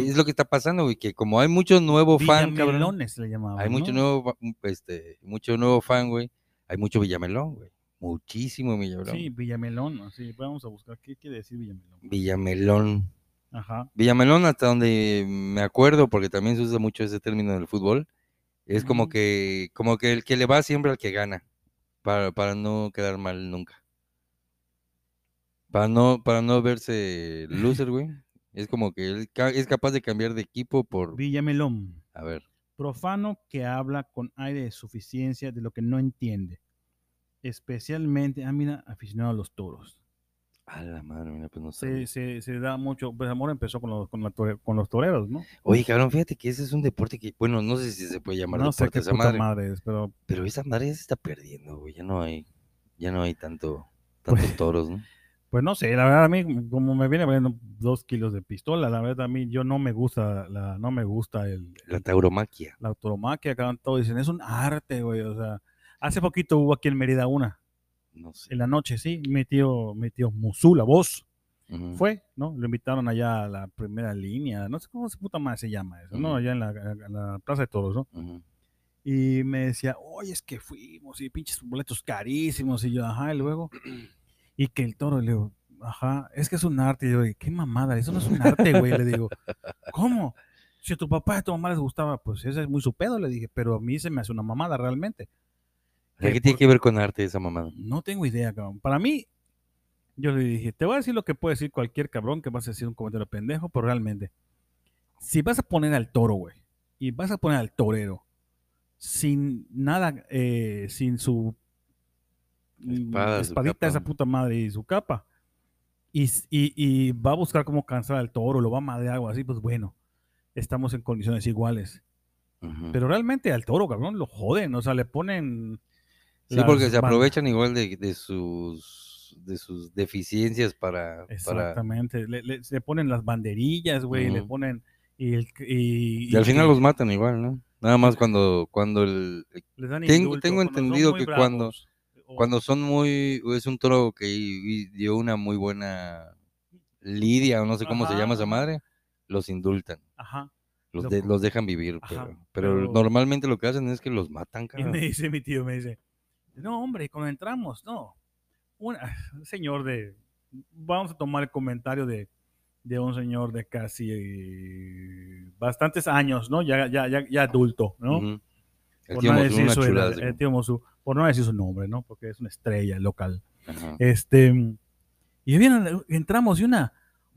Es lo que está pasando, güey, que como hay mucho nuevo fan, cabrón. Le llamaban. Hay mucho nuevo, fa- este, mucho nuevo fan, güey. Hay mucho Villamelón, güey. Muchísimo Villamelón. Sí, Villamelón, sí, vamos a buscar. ¿Qué quiere decir Villamelón? Villamelón. Ajá. Villamelón, hasta donde me acuerdo, porque también se usa mucho ese término en el fútbol, es como que, como que el que le va siempre al que gana, para, para no quedar mal nunca. Para no, para no verse loser, güey. Es como que él es capaz de cambiar de equipo por, Villamelón. a ver, Profano que habla con aire de suficiencia de lo que no entiende. Especialmente, ah, mira, aficionado a los toros. a la madre, mira, pues no Se, sé. se, se da mucho, pues amor empezó con los, con, la con los toreros, ¿no? Oye, cabrón, fíjate que ese es un deporte que, bueno, no sé si se puede llamar no sé deporte qué esa puta madre, madre es, pero pero esa madre ya se está perdiendo, güey. Ya no hay, ya no hay tanto, tantos Pues, toros, ¿no? Pues no sé, la verdad a mí como me viene valiendo dos kilos de pistola, la verdad a mí yo no me gusta, la, no me gusta el, La el- tauromaquia. la automaquia, acá todos dicen, es un arte, güey, o sea, hace poquito hubo aquí en Mérida una, No sé. en la noche, sí, mi tío, mi tío Musu, la voz, Ujú. fue, ¿no? Lo invitaron allá a la primera línea, no sé cómo se puta madre se llama eso, ¿no? Ujú. Allá en la, en la Plaza de Toros, ¿no? Ujú. Y me decía, oye, es que fuimos y pinches boletos carísimos, y yo, ajá, y luego, Y que el toro, le digo, ajá, es que es un arte. Y yo, qué mamada, eso no es un arte, güey. Le digo, ¿cómo? Si a tu papá y a tu mamá les gustaba, pues ese es muy su pedo, le dije, pero a mí se me hace una mamada realmente. ¿Qué tiene por- que ver con arte esa mamada? No tengo idea, cabrón. Para mí, yo le dije, te voy a decir lo que puede decir cualquier cabrón que vas a decir un comentario pendejo, pero realmente, si vas a poner al toro, güey, y vas a poner al torero, sin nada, eh, sin su Espada, espadita, esa puta madre y su capa, y, s- y- y va a buscar cómo cansar al toro, lo va a madrear algo así, pues bueno, estamos en condiciones iguales. Pero realmente al toro, cabrón, lo joden, o sea, le ponen... sí, porque se aprovechan igual de, de sus de sus deficiencias para, para Exactamente. Le, le- ponen las banderillas, güey, le Ujú. ponen. Y, el, y, y al final los matan igual, ¿no? Nada más cuando cuando el les dan tengo- tengo entendido que cuando- o- cuando son muy es un toro que y- dio una muy buena lidia o no sé cómo se llama esa madre, los indultan, Ajá. los, Lo de- los dejan vivir, Ajá, pero, pero pero- normalmente lo que hacen es que los matan, Y cabrón. me dice mi tío, me dice, no, hombre, cuando entramos, no. Un señor de. Vamos a tomar el comentario de, de un señor de casi eh, bastantes años, ¿no? Ya, ya, ya, ya adulto, ¿no? Tío Mosu, una chulada, el tío Mosu, por no decir su nombre, ¿no? Porque es una estrella local. Ajá. Este, y vienen, entramos y una,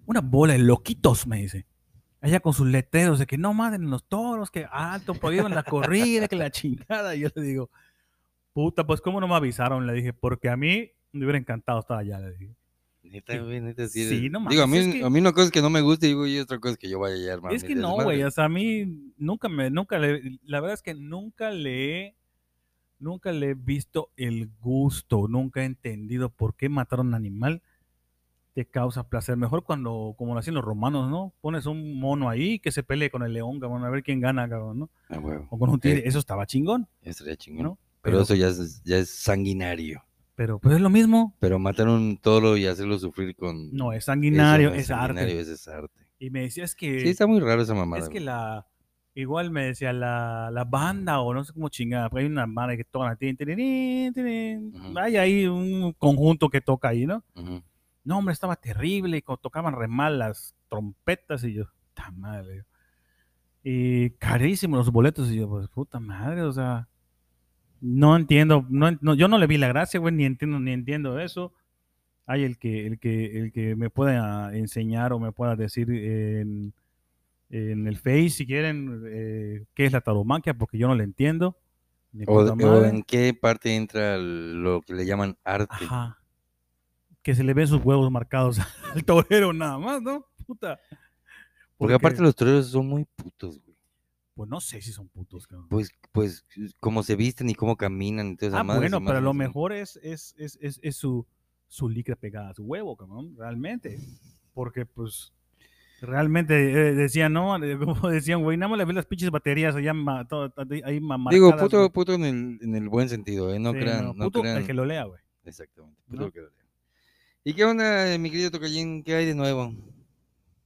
una bola de loquitos, me dice. Allá con sus letreros de que no maten los toros, que alto, prohíban la corrida, que la chingada. Y yo le digo, puta, pues ¿cómo no me avisaron? Le dije, porque a mí me hubiera encantado estar allá, le dije. Neta, güey, neta, sí. Sí, eres- no Digo, a mí, es que- a mí una cosa es que no me gusta y, güey, y otra cosa es que yo vaya a armar es que no, güey, o sea, a mí nunca me, nunca le, la verdad es que nunca le he, nunca le he visto el gusto, nunca he entendido por qué matar a un animal te causa placer. Mejor cuando, como lo hacían los romanos, ¿no? Pones un mono ahí que se pelee con el león, cabrón, a ver quién gana, cabrón, ¿no? Ah, huevo. O con un tigre, Eh, eso estaba chingón, Estaría chingón. ¿no? Pero, Pero, eso ya es, ya es sanguinario. pero, pues es lo mismo, Pero matar un toro y hacerlo sufrir con. no, es eso sanguinario, no es, sanguinario, arte. eso es arte. Y me decías que... Sí, está muy raro esa mamada. Es que la. Igual me decía la, la banda o no sé cómo chingada, pero hay una banda que toca. tin, tirirín. Ujú. Hay ahí un conjunto que toca ahí, ¿no? No, hombre, estaba terrible y tocaban re mal las trompetas y yo, puta madre. Y carísimos los boletos y yo, pues puta madre, o sea, no entiendo, no, no, yo no le vi la gracia, güey, ni entiendo, ni entiendo eso. Hay el que, el que, el que me pueda enseñar o me pueda decir en, en el Face, si quieren, eh, qué es la tauromaquia, porque yo no le entiendo. O, en qué parte entra lo que le llaman arte. Ajá. Que se le ven sus huevos marcados al torero nada más, ¿no? Puta. Porque aparte los toreros son muy putos, güey. Pues no sé si son putos, cabrón. Pues, pues, cómo se visten y cómo caminan esa ah, madre, bueno, pero a lo mejor es, es, es, es, es su, su licra pegada a su huevo, cabrón, realmente. Porque, pues, realmente eh, decían, ¿no? Como decían, güey, nada más le ves las pinches baterías allá ma- todo- ahí ma- Digo, puto, güey. puto en el, en el buen sentido, ¿eh? No Sí, crean, no, puto crean. el que lo lea, güey. Exactamente, puto ¿no? el que lo lea. ¿Y qué onda, mi querido Tocayín? ¿Qué hay de nuevo?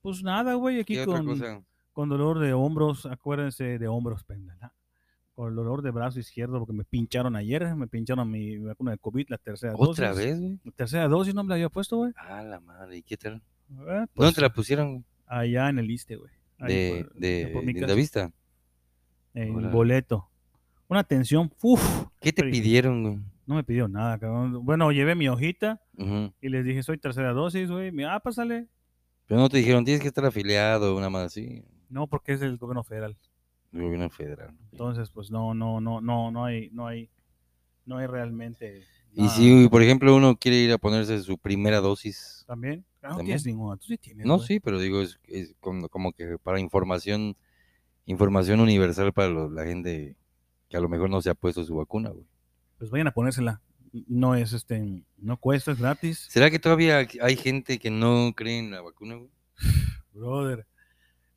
Pues nada, güey, aquí ¿Qué otra con, con dolor de hombros, acuérdense de hombros, pendeja. Con dolor de brazo izquierdo, porque me pincharon ayer, me pincharon mi vacuna de COVID, la tercera ¿Otra dosis. vez, güey? La tercera dosis no me la había puesto, güey. Ah, la madre, ¿y qué tal? Eh, ¿Dónde pues, te la pusieron? Allá en el Iste, güey. De, por- de, por mi de casa, Lindavista. En Órale. boleto. Una atención, ¿Qué te Pero- pidieron, güey? no me pidió nada, cabrón. Bueno, llevé mi hojita y les dije, soy tercera dosis, güey. Ah, pásale. Pero no te dijeron, tienes que estar afiliado, una más así. No, porque es el gobierno federal. El gobierno federal. Entonces, pues no, no, no, no, no hay, no hay, no hay realmente. Y si, por ejemplo, uno quiere ir a ponerse su primera dosis. ¿También? No tienes ninguna. Tú sí tienes. No, güey. sí, pero digo, es, es como, como que para información, información universal para lo- la gente que a lo mejor no se ha puesto su vacuna, güey. Pues vayan a ponérsela. No es este, no cuesta, es gratis. ¿Será que todavía hay gente que no cree en la vacuna, güey? Brother,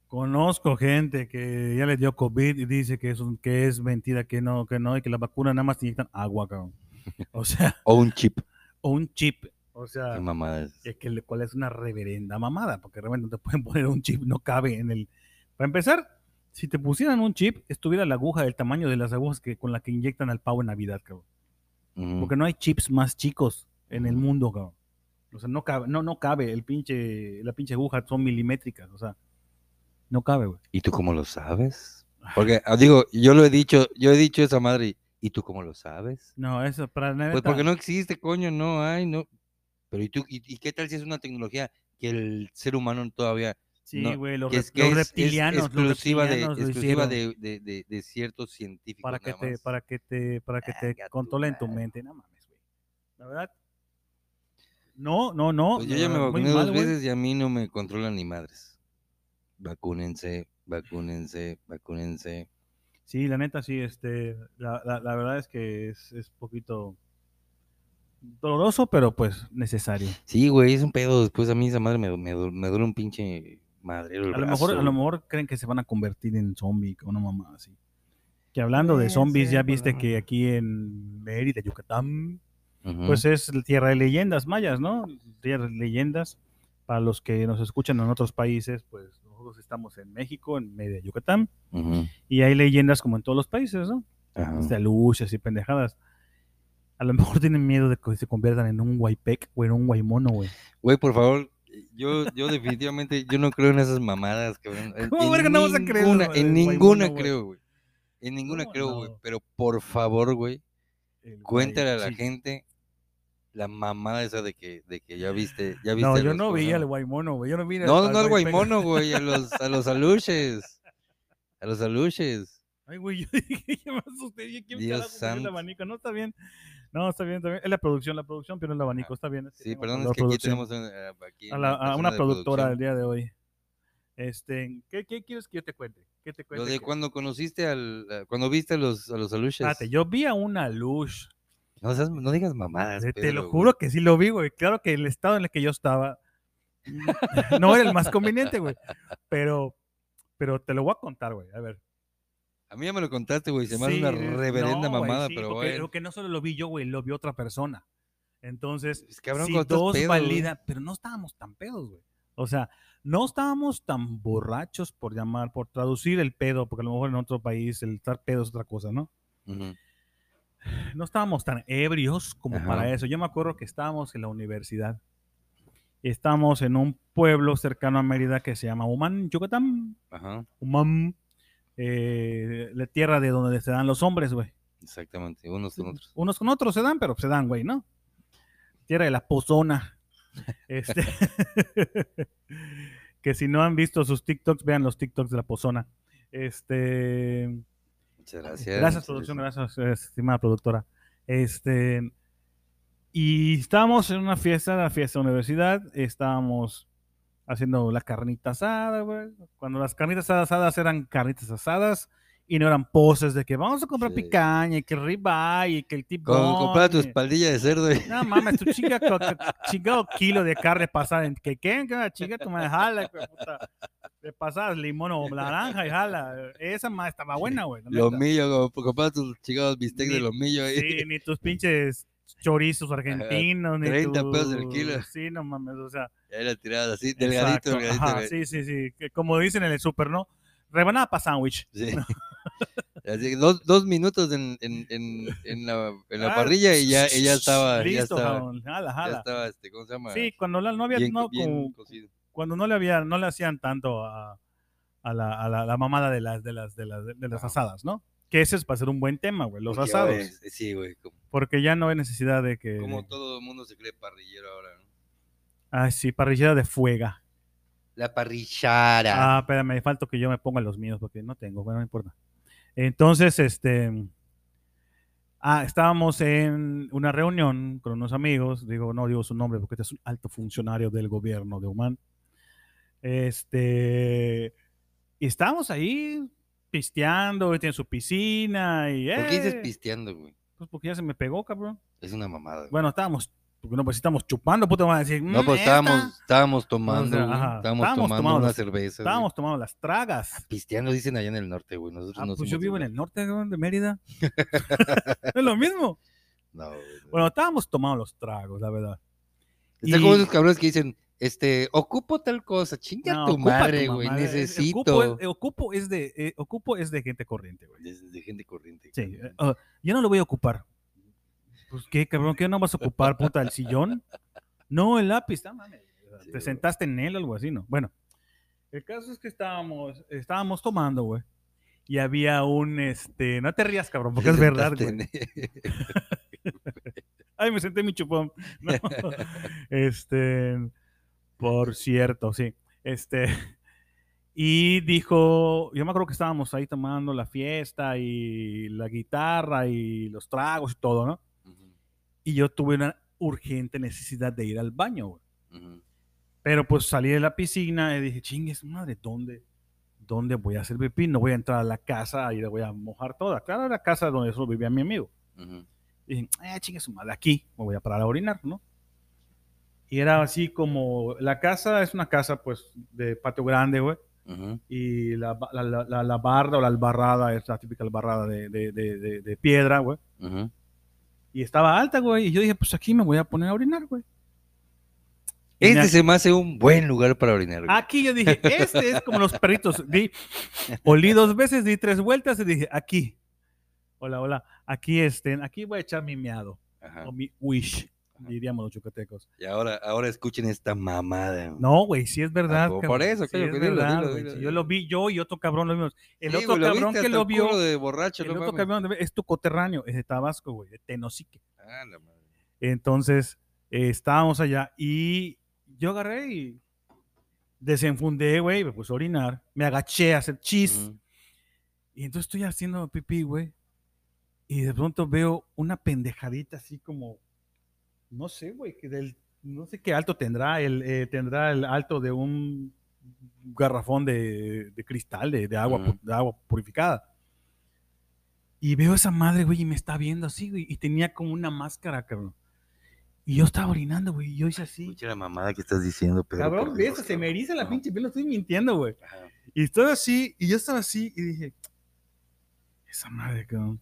conozco gente que ya le dio COVID y dice que es, un- que es mentira, que no, que no, y que la vacuna nada más te inyectan agua, cabrón. O sea, O un chip. o un chip. O sea, Qué mamada es. es que cuál es una reverenda mamada, porque realmente no te pueden poner un chip, no cabe en el. Para empezar, si te pusieran un chip, estuviera la aguja del tamaño de las agujas que, con la que inyectan al pavo en Navidad, cabrón. Porque no hay chips más chicos en el mundo, cabrón. O sea, no cabe, no, no cabe, el pinche, la pinche aguja son milimétricas, o sea, no cabe, güey. ¿Y tú cómo lo sabes? Porque, ah, digo, yo lo he dicho, yo he dicho esa madre, ¿y tú cómo lo sabes? No, eso para la Pues porque no existe, coño, no hay, no. Pero ¿y tú, y, y qué tal si es una tecnología que el ser humano todavía, Sí, no, güey, los, es, que los es- es reptilianos, los exclusiva, de, reptilianos lo exclusiva de, de, de- de ciertos científicos para que te, para que te, para que te controlen tu mente, no mames, güey. La verdad. No, no, no. Pues yo ya me no, vacuné mal, dos veces y a mí no me controlan ni madres. Vacúnense, vacúnense, vacúnense. Sí, la neta, sí, este, la, la, la verdad es que es, es poquito doloroso, pero pues necesario. Sí, güey, es un pedo. Después a mí esa madre me, me, me duele un pinche madrero el A lo mejor, a lo mejor creen que se van a convertir en zombie o una mamá así. Que hablando de Puede zombies, ya ser, viste pues, que aquí en Mérida, Yucatán, Ujú. pues es tierra de leyendas mayas, ¿no? Tierra de leyendas. Para los que nos escuchan en otros países, pues nosotros estamos en México, en Mérida, Yucatán, Ujú. y hay leyendas como en todos los países, ¿no? Ajá. de luchas y pendejadas. A lo mejor tienen miedo de que se conviertan en un guaypec o en un guaymono, güey. Güey, por favor, yo, yo definitivamente, yo no creo en esas mamadas, cabrón. ¿Cómo en verga no vas a creer, ninguna- En ninguna guaymono, creo, güey. En ninguna ¿Cómo creo, güey. no? Pero por favor, güey, cuéntale a la gente la mamada esa de que, de que ya viste, ya viste. No, yo no ¿cómo se veía al guaymono, güey. Yo no vi No, no, no al guaymono, güey, a los, a los aluches. A los aluches. Ay, güey, yo dije, yo me asusté. ¿quién Dios prendió el santo. abanico? No, está bien. No, está bien, está bien. Es la producción, la producción, pero el abanico, está bien. Sí, perdón, es que aquí tenemos eh, aquí a, la- a persona una de productora producción. el día de hoy. Este, ¿qué, qué quieres que yo te cuente? ¿Qué te cuente? Lo de que- cuando conociste al, a- cuando viste a los, a los aluches. Espérate, yo vi a una luz. No, seas- no digas mamadas. Te- Pedro, lo güey. juro que sí lo vi, güey. Claro que el estado en el que yo estaba no era el más conveniente, güey. Pero, pero te lo voy a contar, güey. A ver. A mí ya me lo contaste, güey. Se me hace una reverenda no, mamada, sí, pero porque, bueno. porque no solo lo vi yo, güey, lo vio otra persona. Entonces, Es cabrón, si dos pedo, pero no estábamos tan pedos, güey. O sea, no estábamos tan borrachos por llamar, por traducir el pedo, porque a lo mejor en otro país el estar pedo es otra cosa, ¿no? No estábamos tan ebrios como para eso. Yo me acuerdo que estábamos en la universidad. Estamos en un pueblo cercano a Mérida que se llama Humán, Yucatán. Ajá, Humán, eh, la tierra de donde se dan los hombres, güey. exactamente. Unos con otros. Unos con otros se dan, pero se dan, güey, ¿no? Tierra de la pozona. Este, que si no han visto sus TikToks, vean los TikToks de la pozona. Este, Muchas gracias. gracias, producción, gracias. gracias, estimada productora. Este, y estábamos en una fiesta, la fiesta de universidad, estábamos haciendo la carnita asada, güey. Cuando las carnitas asadas eran carnitas asadas y no eran poses de que vamos a comprar Sí. picaña y que el ribeye y que el tipo. Con, comprar tu espaldilla de cerdo. y- No mames, tu chinga, chingado kilo de carne pasada en que qué, que chinga tu madre jala, de puta. Le pasas limón o naranja y jala. Esa más estaba buena, güey. Lomillo, como comprar tus chingados bistecs de Ni- lomillo ahí. Sí, ni tus pinches chorizos argentinos, ni 30 tu- pesos el kilo. Sí, no mames, o sea. La tirada así, delgadito, delgadito. ajá, sí, sí, sí. como dicen en el súper, ¿no? Rebanada para sándwich. Sí. Así que dos, dos minutos en, en, en, en la, en la Ah, parrilla y ya, ella estaba, ya Listo, estaba, jabón, jala, ya jala. estaba, este, ¿cómo se llama? Sí, cuando la, no había, bien, no, bien como- cocido. cuando no le había, no le hacían tanto a, a la, a la- mamada de las, de las, de las, de las asadas, ¿no? Que ese es para ser un buen tema, güey, los Porque, asados. sí, güey, como, Porque ya no hay necesidad de que. como todo el mundo se cree parrillero ahora, ¿no? Ay, sí, parrillera de fuega. La parrillara. Ah, espérame, me falta que yo me ponga los míos porque no tengo, bueno, no importa. Entonces, este. Ah, estábamos en una reunión con unos amigos, digo, no digo su nombre porque este es un alto funcionario del gobierno de Oman. Este. Y estábamos ahí pisteando, tiene su piscina y. ¿Por qué dices eh, pisteando, güey? Pues porque ya se me pegó, cabrón. Es una mamada. güey. Bueno, estábamos, porque no, pues si estamos chupando, puta, van a decir. no, "Mm, pues esta". estábamos, estábamos tomando, estábamos, tomando tomando una las- cerveza. Estábamos tomando las tragas. Pisteando dicen allá en el norte, güey. Nosotros Ah, no pues yo vivo en el norte de Mérida. es lo mismo. No, güey. Bueno, estábamos tomando los tragos, la verdad. Está como y- esos cabrones que dicen, este, ocupo tal cosa, chinga No, tu madre, güey. Eh, necesito. Ocupo es, eh, ocupo es de, eh, ocupo es de gente corriente, güey. de, de gente corriente. Sí. ah, yo no lo voy a ocupar. Pues qué, cabrón, ¿qué no vas a ocupar, puta, el sillón? No, el lápiz, no mames. Sí, Te sentaste en él o algo así, ¿no? Bueno, el caso es que estábamos, estábamos tomando, güey. Y había un, este, no te rías, cabrón, porque es verdad, güey. Ay, me senté en mi chupón. No. Este, por cierto, sí. Este, y dijo, yo me acuerdo que estábamos ahí tomando la fiesta y la guitarra y los tragos y todo, ¿no? Y yo tuve una urgente necesidad de ir al baño, güey. ujú. Pero pues salí de la piscina y dije, chingues, madre, ¿dónde? ¿Dónde voy a hacer pipí? No voy a entrar a la casa y la voy a mojar toda. Claro, era la casa donde solo vivía mi amigo. Ujú. Y dije, eh, chingue su madre, aquí me voy a parar a orinar, ¿no? Y era así como, la casa es una casa pues de patio grande, güey, Ujú. y la, la, la, la- barda o la albarrada es la típica albarrada de, de, de, de- piedra, güey. Ujú. Y estaba alta, güey, y yo dije, pues aquí me voy a poner a orinar, güey. Y me Este se me hace un buen lugar para orinar. güey. Aquí yo dije, este es como los perritos. Di, olí dos veces, di tres vueltas y dije, aquí. Hola, hola. Aquí estén, aquí voy a echar mi meado. Ajá. O mi wish, diríamos los yucatecos. Y ahora, ahora escuchen esta mamada. güey. No, güey, sí es verdad. Ah, por eso, Sí claro, es que dilo, verdad, dilo, dilo. Yo lo vi, yo y otro cabrón lo vimos. El Sí, otro güey, cabrón que lo vio, de borracho, el no otro cabrón es tu coterráneo, es de Tabasco, güey, de Tenosique. Ah, la madre. Entonces, eh, estábamos allá y yo agarré y desenfundé, güey, me puse a orinar, me agaché a hacer chis. Y entonces estoy haciendo pipí, güey. Y de pronto veo una pendejadita así como, no sé, güey, que del, no sé qué alto tendrá, el, eh, tendrá el alto de un garrafón de, de cristal, de, de agua, Ujú. de agua purificada. Y veo esa madre, güey, y me está viendo así, güey, y tenía como una máscara, cabrón. Y yo estaba orinando, güey, y yo hice así. Escucha la mamada que estás diciendo, Pedro. Cabrón, por Dios, eso, se me eriza la pinche piel, no estoy mintiendo, güey. Ajá. Y estaba así, y yo estaba así, y dije, esa madre, cabrón.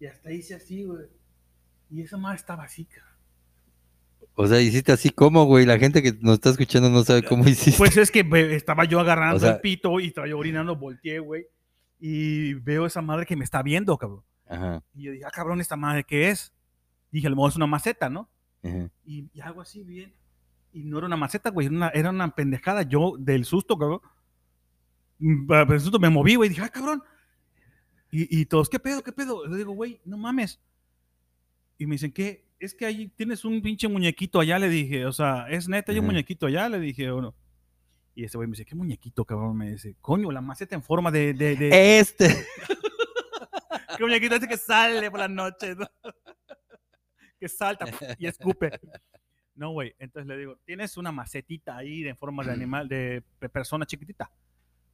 Y hasta hice así, güey. Y esa madre estaba así, cabrón. O sea, hiciste así como, güey. La gente que nos está escuchando no sabe cómo hiciste. Pues es que estaba yo agarrando O sea- el pito y estaba yo orinando, volteé, güey. Y veo esa madre que me está viendo, cabrón. Ajá. Y yo dije, ah, cabrón, ¿esta madre qué es? Dije, a lo mejor es una maceta, ¿no? ajá. Y, y hago así bien. Y no era una maceta, güey, era una, era una pendejada. Yo, del susto, cabrón. mm, Del susto me moví, güey. Dije, ah, cabrón. Y, y todos, ¿qué pedo, qué pedo? Le digo, güey, no mames. Y me dicen, ¿qué? Es que ahí tienes un pinche muñequito allá, le dije. O sea, ¿es neta hay un muñequito allá? Le dije, o no. Y ese güey me dice, ¿qué muñequito, cabrón? Me dice, coño, la maceta en forma de... de, de Este. ¿Qué muñequito ese que sale por las noches? ¿no? que salta y escupe. No, güey. Entonces le digo, ¿tienes una macetita ahí de forma de animal, de pe- persona chiquitita?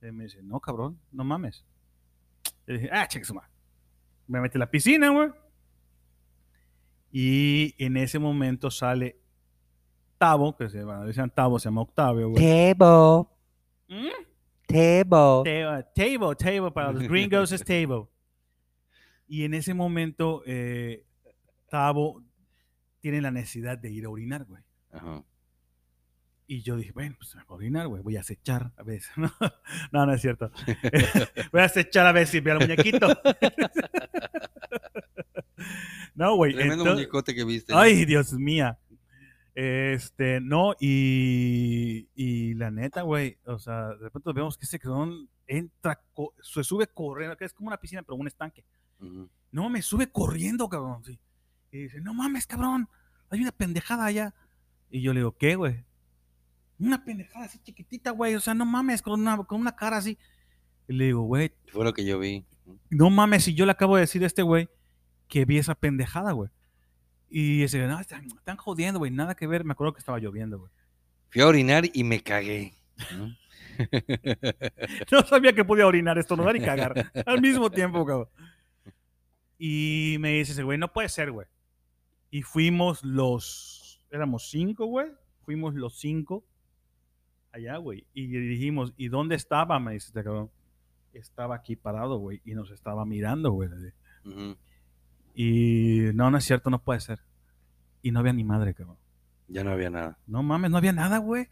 Y me dice, no, cabrón, no mames. Le dije, ah, cheque. Me metí a la piscina, güey. Y en ese momento sale Tavo, que se llama, decían Tavo, se llama Octavio, güey. Tebo. ¿Mm? Table, table, table, para los gringos es table. Y en ese momento, eh, Tavo tiene la necesidad de ir a orinar, güey. Ajá. Y yo dije, bueno, pues me voy a orinar, güey, voy a acechar a ver. No, no, no es cierto. voy a acechar a ver si veo al muñequito. no, güey. Tremendo entonces- muñecote que viste. Ay, Dios mía. Este, no, y, y la neta, güey, o sea, de repente vemos que ese cabrón entra, se sube corriendo, que es como una piscina, pero un estanque. No, me sube corriendo, cabrón. sí. Y dice, no mames, cabrón, hay una pendejada allá. Y yo le digo, ¿qué, güey? Una pendejada así chiquitita, güey, o sea, no mames, con una, con una cara así. Y le digo, güey, Fue lo que yo vi. no mames, si yo le acabo de decir a este güey que vi esa pendejada, güey. Y ese, no, están, están jodiendo, güey, nada que ver. Me acuerdo que estaba lloviendo, güey. Fui a orinar y me cagué. ¿no? No sabía que podía orinar, estornudar y cagar al mismo tiempo, cabrón. Y me dice ese güey, no puede ser, güey. Y fuimos los, éramos cinco, güey. Fuimos los cinco allá, güey. Y dijimos, ¿y dónde estaba? Me dice este cabrón. Estaba aquí parado, güey, y nos estaba mirando, güey. Ujú. Y no, no es cierto, no puede ser. Y no había ni madre, cabrón. Ya no había nada. No mames, no había nada, güey.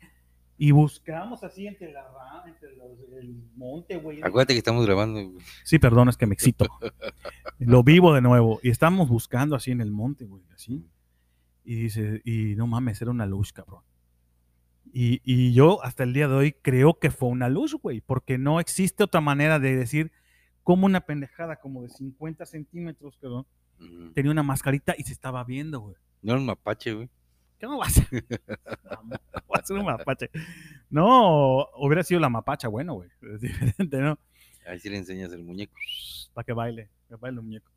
Y buscamos así entre la rama, entre los- el monte, güey. Acuérdate que estamos grabando. güey. Sí, perdón, es que me excito. Lo vivo de nuevo. Y estamos buscando así en el monte, güey, así. Y dice, y no mames, era una luz, cabrón. Y, y yo hasta el día de hoy creo que fue una luz, güey, porque no existe otra manera de decir cómo una pendejada como de 50 centímetros, cabrón, Tenía una mascarita y se estaba viendo, güey. No era un mapache, güey. ¿Qué no va a ser? Va a ser un mapache. No, hubiera sido la mapacha, bueno, güey. Es diferente, ¿no? Ahí sí le enseñas el muñeco. Para que baile, que baile un muñeco.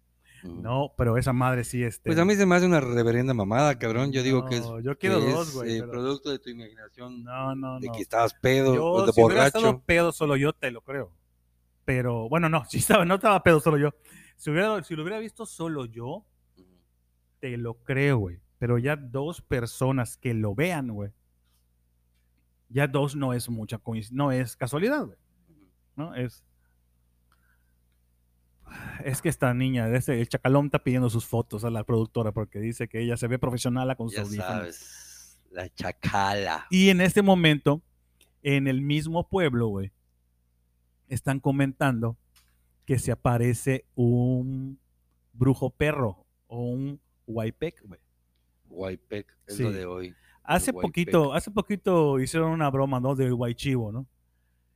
No, pero esa madre sí, este. Pues a mí se me hace una reverenda mamada, cabrón. Yo digo que es, No, yo quiero que dos, güey, eh, pero- producto de tu imaginación, No, no, de no. que estabas pedo, Yo, o de si hubiera estado borracho. pedo solo yo, te lo creo. Pero, bueno, no, si estaba, no estaba pedo solo yo. Si, hubiera, si lo hubiera visto solo yo, te lo creo, güey. Pero ya dos personas que lo vean, güey. Ya dos no es mucha coincidencia, no es casualidad, güey. ¿no? Es. Es que esta niña, ese, el chacalón está pidiendo sus fotos a la productora porque dice que ella se ve profesional con Ya audífonos. sabes, la chacala. Y en este momento, en el mismo pueblo, güey, están comentando que se aparece un brujo perro o un huaypec, güey. Es Sí. lo de hoy. Hace poquito, hace poquito hicieron una broma, ¿no? Del guaychivo, ¿no?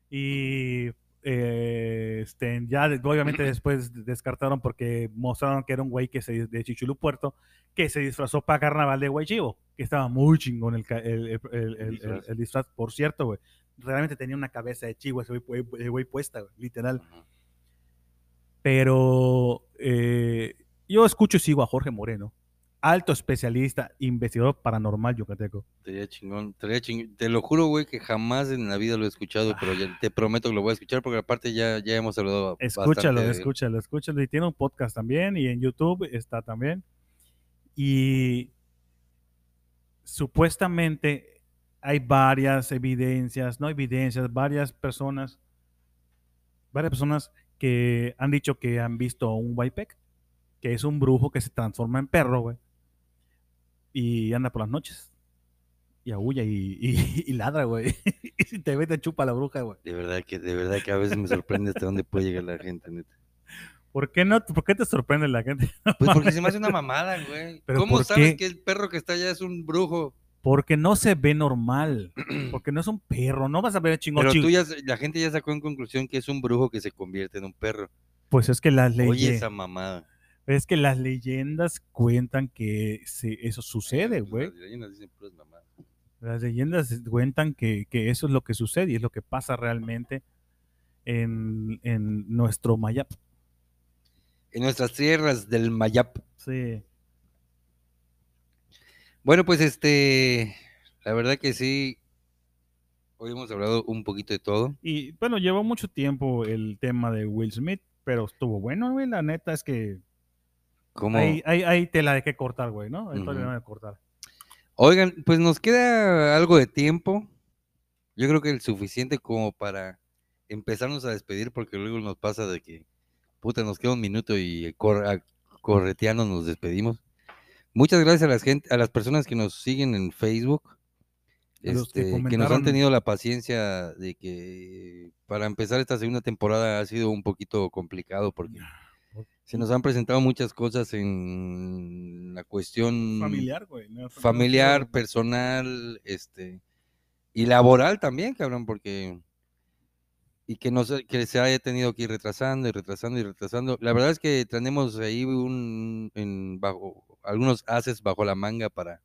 Y eh, este, ya obviamente después descartaron porque mostraron que era un güey que se de Chichulú Puerto que se disfrazó para carnaval de guaychivo, que estaba muy chingón el, el- el- disfraz. Por cierto, güey, realmente tenía una cabeza de chivo ese güey, güey- güey puesta, güey, literal. Pero eh, yo escucho y sigo a Jorge Moreno, alto especialista, investigador paranormal yucateco. Estaría chingón, estaría chingón. Te lo juro, güey, que jamás en la vida lo he escuchado, pero ya te prometo que lo voy a escuchar porque aparte ya, ya hemos hablado Escúchalo, bastante escúchalo, escúchalo. Y tiene un podcast también y en YouTube está también. Y supuestamente hay varias evidencias, no evidencias, varias personas, varias personas que han dicho que han visto un Waipek, que es un brujo que se transforma en perro, güey. Y anda por las noches. Y aúlla y, y- y ladra, güey. y si te ve, te chupa la bruja, güey. De verdad que, de verdad que a veces me sorprende hasta dónde puede llegar la gente, neta. ¿Por qué no? ¿Por qué te sorprende la gente? Pues porque se me hace una mamada, güey. ¿Pero ¿Cómo sabes qué? que el perro que está allá es un brujo? Porque no se ve normal. Porque no es un perro. No vas a ver chingón Pero tú ya, la gente ya sacó en conclusión que es un brujo que se convierte en un perro. Pues es que las Oye, leyes. esa mamada. Es que las leyendas cuentan que se- eso sucede, güey. Las leyendas dicen puras mamadas. Las leyendas cuentan que, que eso es lo que sucede y es lo que pasa realmente en, en nuestro Mayap. En nuestras tierras del Mayap. Sí. Bueno, pues este, la verdad que sí, hoy hemos hablado un poquito de todo. Y bueno, llevó mucho tiempo el tema de Will Smith, pero estuvo bueno, güey. La neta es que Como, ahí, ahí, ahí tela de que cortar, güey, ¿no? Hay que cortar. oigan, pues nos queda algo de tiempo. Yo creo que el suficiente como para empezarnos a despedir, porque luego nos pasa de que, puta, nos queda un minuto y cor- correteando nos despedimos. Muchas gracias a las gente, a las personas que nos siguen en Facebook. Que este, que, nos han tenido la paciencia de que para empezar esta segunda temporada ha sido un poquito complicado porque se nos han presentado muchas cosas en la cuestión Familiar, güey. no- no- familiar, personal, este y laboral también, cabrón, porque y que no se- que se haya tenido que ir retrasando y retrasando y retrasando. La verdad es que tenemos ahí un en bajo algunos haces bajo la manga para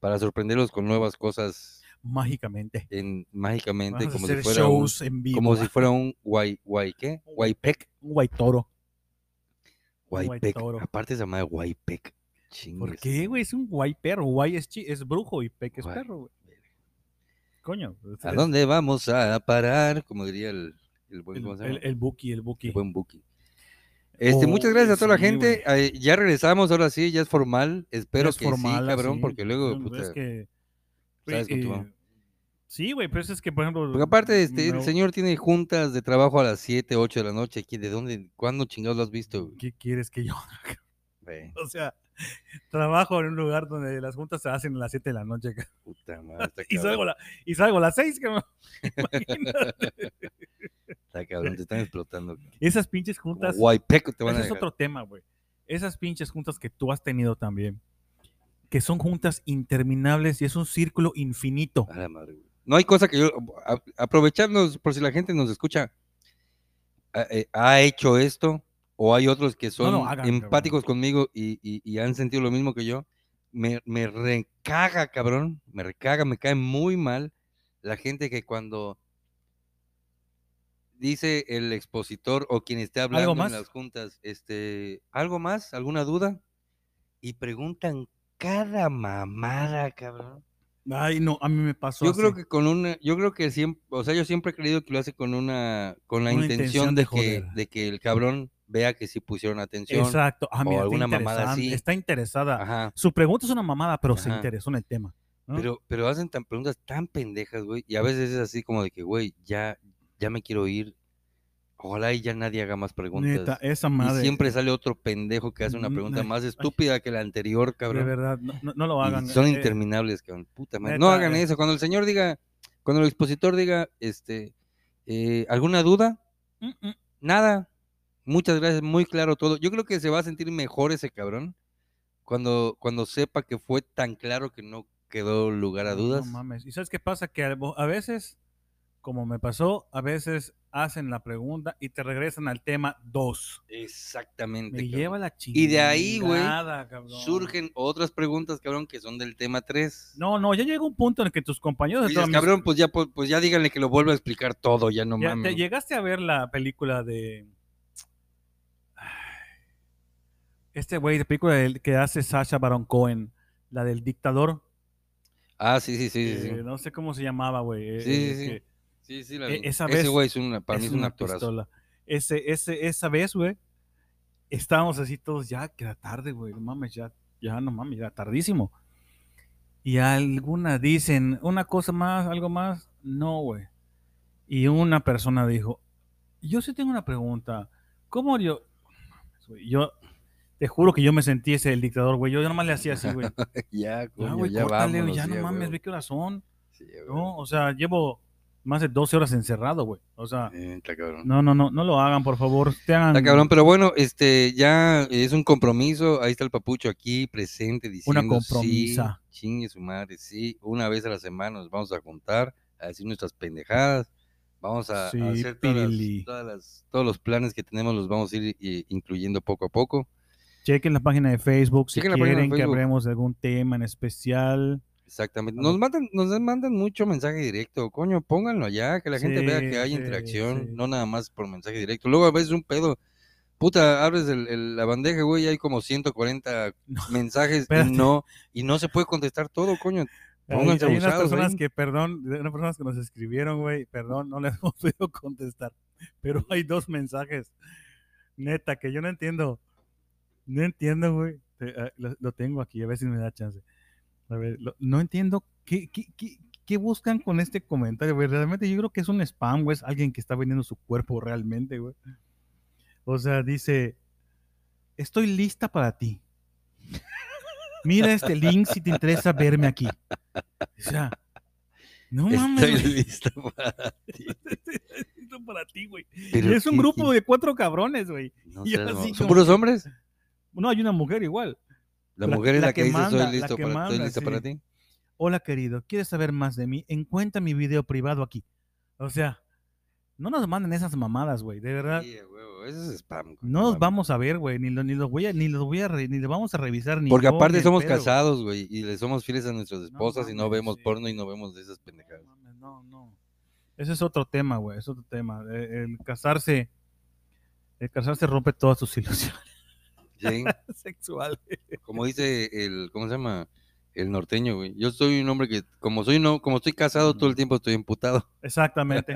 para sorprenderlos con nuevas cosas Mágicamente. en mágicamente Vamos a como si fuera un, shows en vivo. como si fuera un guay guay qué guaypec Un guay toro. Guaypec aparte se llama guaypec ¿Por qué, güey? Es un guay perro. Guay es, es brujo y peque es Guay. perro, güey. Coño. ¿A dónde vamos a parar? Como diría el, el buen, El, ¿cómo se el, el Buki, el Buki. El buen Buki. Este, muchas Oh, gracias a toda la gente. Ya regresamos, ahora sí, ya es formal. Espero Es que formal, sí, cabrón, porque luego, No, puta, es que, ¿sabes güey, con tu- eh, Sí, güey, pero eso es que, por ejemplo. porque aparte, este, no- el señor tiene juntas de trabajo a las 7, 8 de la noche. aquí, ¿De dónde, cuándo chingados lo has visto? güey? ¿Qué quieres que yo Güey, O sea, trabajo en un lugar donde las juntas se hacen a las 7 de la noche. puta madre, Y salgo, la- y salgo a las 6, cabrón. Imagínate. Está cabrón, te están explotando. cabrón. Esas pinches juntas. guaypeco te van a Ese es otro tema, güey. Esas pinches juntas que tú has tenido también. que son juntas interminables y es un círculo infinito. A la madre, güey. No hay cosa que yo, a- aprovecharnos, por si la gente nos escucha, ha, eh, ha hecho esto, o hay otros que son no, hagan, empáticos conmigo y, y- y han sentido lo mismo que yo, me, me recaga, cabrón, me recaga, me cae muy mal la gente que cuando dice el expositor o quien esté hablando en más? las juntas, este, ¿algo más? ¿Alguna duda? Y preguntan cada mamada, cabrón. Ay, no, a mí me pasó Yo así. creo que con una, yo creo que siempre, o sea, yo siempre he creído que lo hace con una, con la Una intención, intención de, que, joder. de que el cabrón vea que sí pusieron atención. Exacto. Ah, o mira, está alguna mamada así. Está interesada. Ajá. Su pregunta es una mamada, pero se Ajá. interesó en el tema. ¿no? Pero, pero hacen tan preguntas tan pendejas, güey, y a veces es así como de que, güey, ya, ya me quiero ir. Ojalá y ya nadie haga más preguntas. Neta, esa y madre. siempre sale otro pendejo que hace una Mm, pregunta más estúpida que la anterior, De cabrón. verdad, no, no- no lo Y hagan. son eh, interminables, cabrón. Puta madre. No hagan eh. eso. Cuando el señor diga, cuando el expositor diga, este, eh, ¿alguna duda? mm, mm. Nada. Muchas gracias, muy claro todo. Yo creo que se va a sentir mejor ese cabrón cuando, cuando sepa que fue tan claro que no quedó lugar a dudas. No mames. ¿Y sabes qué pasa? Que a veces, como me pasó, a veces hacen la pregunta y te regresan al tema 2. Exactamente. Me lleva la chingada. Y de ahí, güey. Surgen otras preguntas, cabrón, que son del tema 3. No, no, ya llega un punto en el que tus compañeros Dices, mis- cabrón, pues ya, pues, pues ya díganle que lo vuelva a explicar todo, ya no Ya, mames. ¿te llegaste a ver la película de. Este güey, de película que hace Sasha Baron Cohen, la del dictador. Ah, sí, sí, sí, eh, sí. no sé cómo se llamaba, güey. eh, Sí, eh, sí, sí. que Sí, sí, la e- vi. esa Ese vez güey es una, para mí es es un una actorazo. pistola. Ese, ese, esa vez, güey, estábamos así todos, ya, que era tarde, güey, no mames, ya, ya, no mames, ya tardísimo. Y algunas dicen, una cosa más, algo más, no, güey. Y una persona dijo, yo sí tengo una pregunta, ¿cómo yo? Yo te juro que yo me sentí ese el dictador, güey, yo nomás le hacía así, güey. ya, Ya, coño, güey, ya córtale, vámonos, ya no mames, ve qué horas son, Sí, ¿no? O sea, llevo más de 12 horas encerrado, güey. O sea, Eh, Está cabrón. no, no, no, no lo hagan, por favor. Tengan Está cabrón, pero bueno, este, ya es un compromiso. Ahí está el papucho aquí presente diciendo. Una compromisa. Sí, chingue su madre, sí. Una vez a la semana nos vamos a juntar a decir nuestras pendejadas. Vamos a, hacer todas las- todas las- todos los planes que tenemos, los vamos a ir eh, incluyendo poco a poco. Chequen la página de Facebook si Chequen quieren que hablemos de algún tema en especial. Exactamente. Nos mandan, nos mandan mucho mensaje directo, coño, pónganlo allá, que la gente vea que hay sí, interacción, sí. no nada más por mensaje directo. Luego a veces un pedo, puta, abres el- el- la bandeja, güey, y hay como 140 No, mensajes y no, y no se puede contestar todo, coño. Hay, Pónganse hay unas abusados personas ahí. que, perdón, unas personas que nos escribieron, güey, perdón, no les hemos podido contestar, pero hay dos mensajes, neta, que yo no entiendo, no entiendo, güey, ah, lo, lo tengo aquí, a ver si me da chance. A ver, lo- no entiendo qué, qué, qué, qué buscan con este comentario, güey, realmente yo creo que es un spam, güey, es alguien que está vendiendo su cuerpo realmente, güey. O sea, dice, estoy lista para ti. Mira este link si te interesa verme aquí. O sea, no mames. Estoy listo para ti. Esto para ti, güey. Es un qué- grupo de cuatro cabrones, güey. no como ¿Son puros hombres? No, hay una mujer igual. La la- mujer es la la, que, que dice manda, listo para, estoy ti. Hola, querido. ¿Quieres saber más de mí? Encuentra mi video privado aquí. O sea, no nos manden esas mamadas, güey. De verdad. Sí, huevo, Eso es spam. No los mames. vamos a ver, güey. Ni, lo- ni los voy a, ni los voy a, re- ni los vamos a revisar. Ni Porque yo, aparte somos pedo, güey. casados, güey, y le somos fieles a nuestras No esposas y no mames, vemos sí. porno y no vemos de esas pendejadas. No, mames, no, no. Ese es otro tema, güey. Es otro tema. Eh, El, casarse. El casarse rompe todas tus ilusiones Sí, sexuales. como dice el, ¿cómo se llama? El norteño, güey. Yo soy un hombre que, como soy no, como estoy casado todo el tiempo estoy emputado. Exactamente.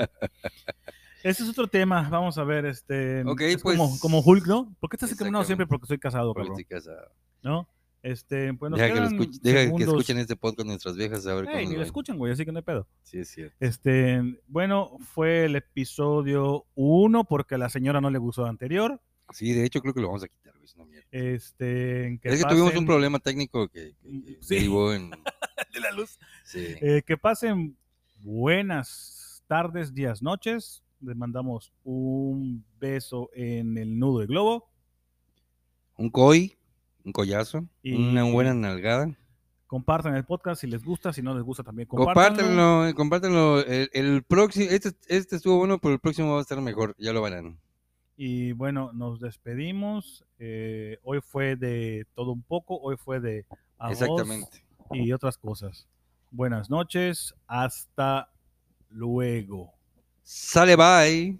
Ese es otro tema. Vamos a ver, este. Es como, pues, como Hulk, ¿no? ¿Por qué estás incriminado siempre? Porque soy casado, Porque estoy casado. ¿No? Este, pues nos Deja, que, deja que escuchen este podcast nuestras viejas a ver Ey, cómo ni lo escuchan, güey, así que no hay pedo. Sí, es cierto. Este, bueno, fue el episodio 1 porque a la señora no le gustó el anterior. Sí, de hecho creo que lo vamos a quitar, güey. Es una mierda. Este, que es que tuvimos un problema técnico que, que- que Sí. derivó en... de la luz. Sí. Eh, que pasen buenas tardes, días, noches. Les mandamos un beso en el nudo de globo. Un coi, un collazo, Y- una buena nalgada. Compartan el podcast si les gusta, si no les gusta también compártanlo. Compártanlo, compártanlo. El, el próximo, este, este estuvo bueno, pero el próximo va a estar mejor, ya lo verán. Y bueno, nos despedimos. Eh, hoy fue de todo un poco, hoy fue de Exactamente. y otras cosas. Buenas noches, hasta luego. Sale, bye.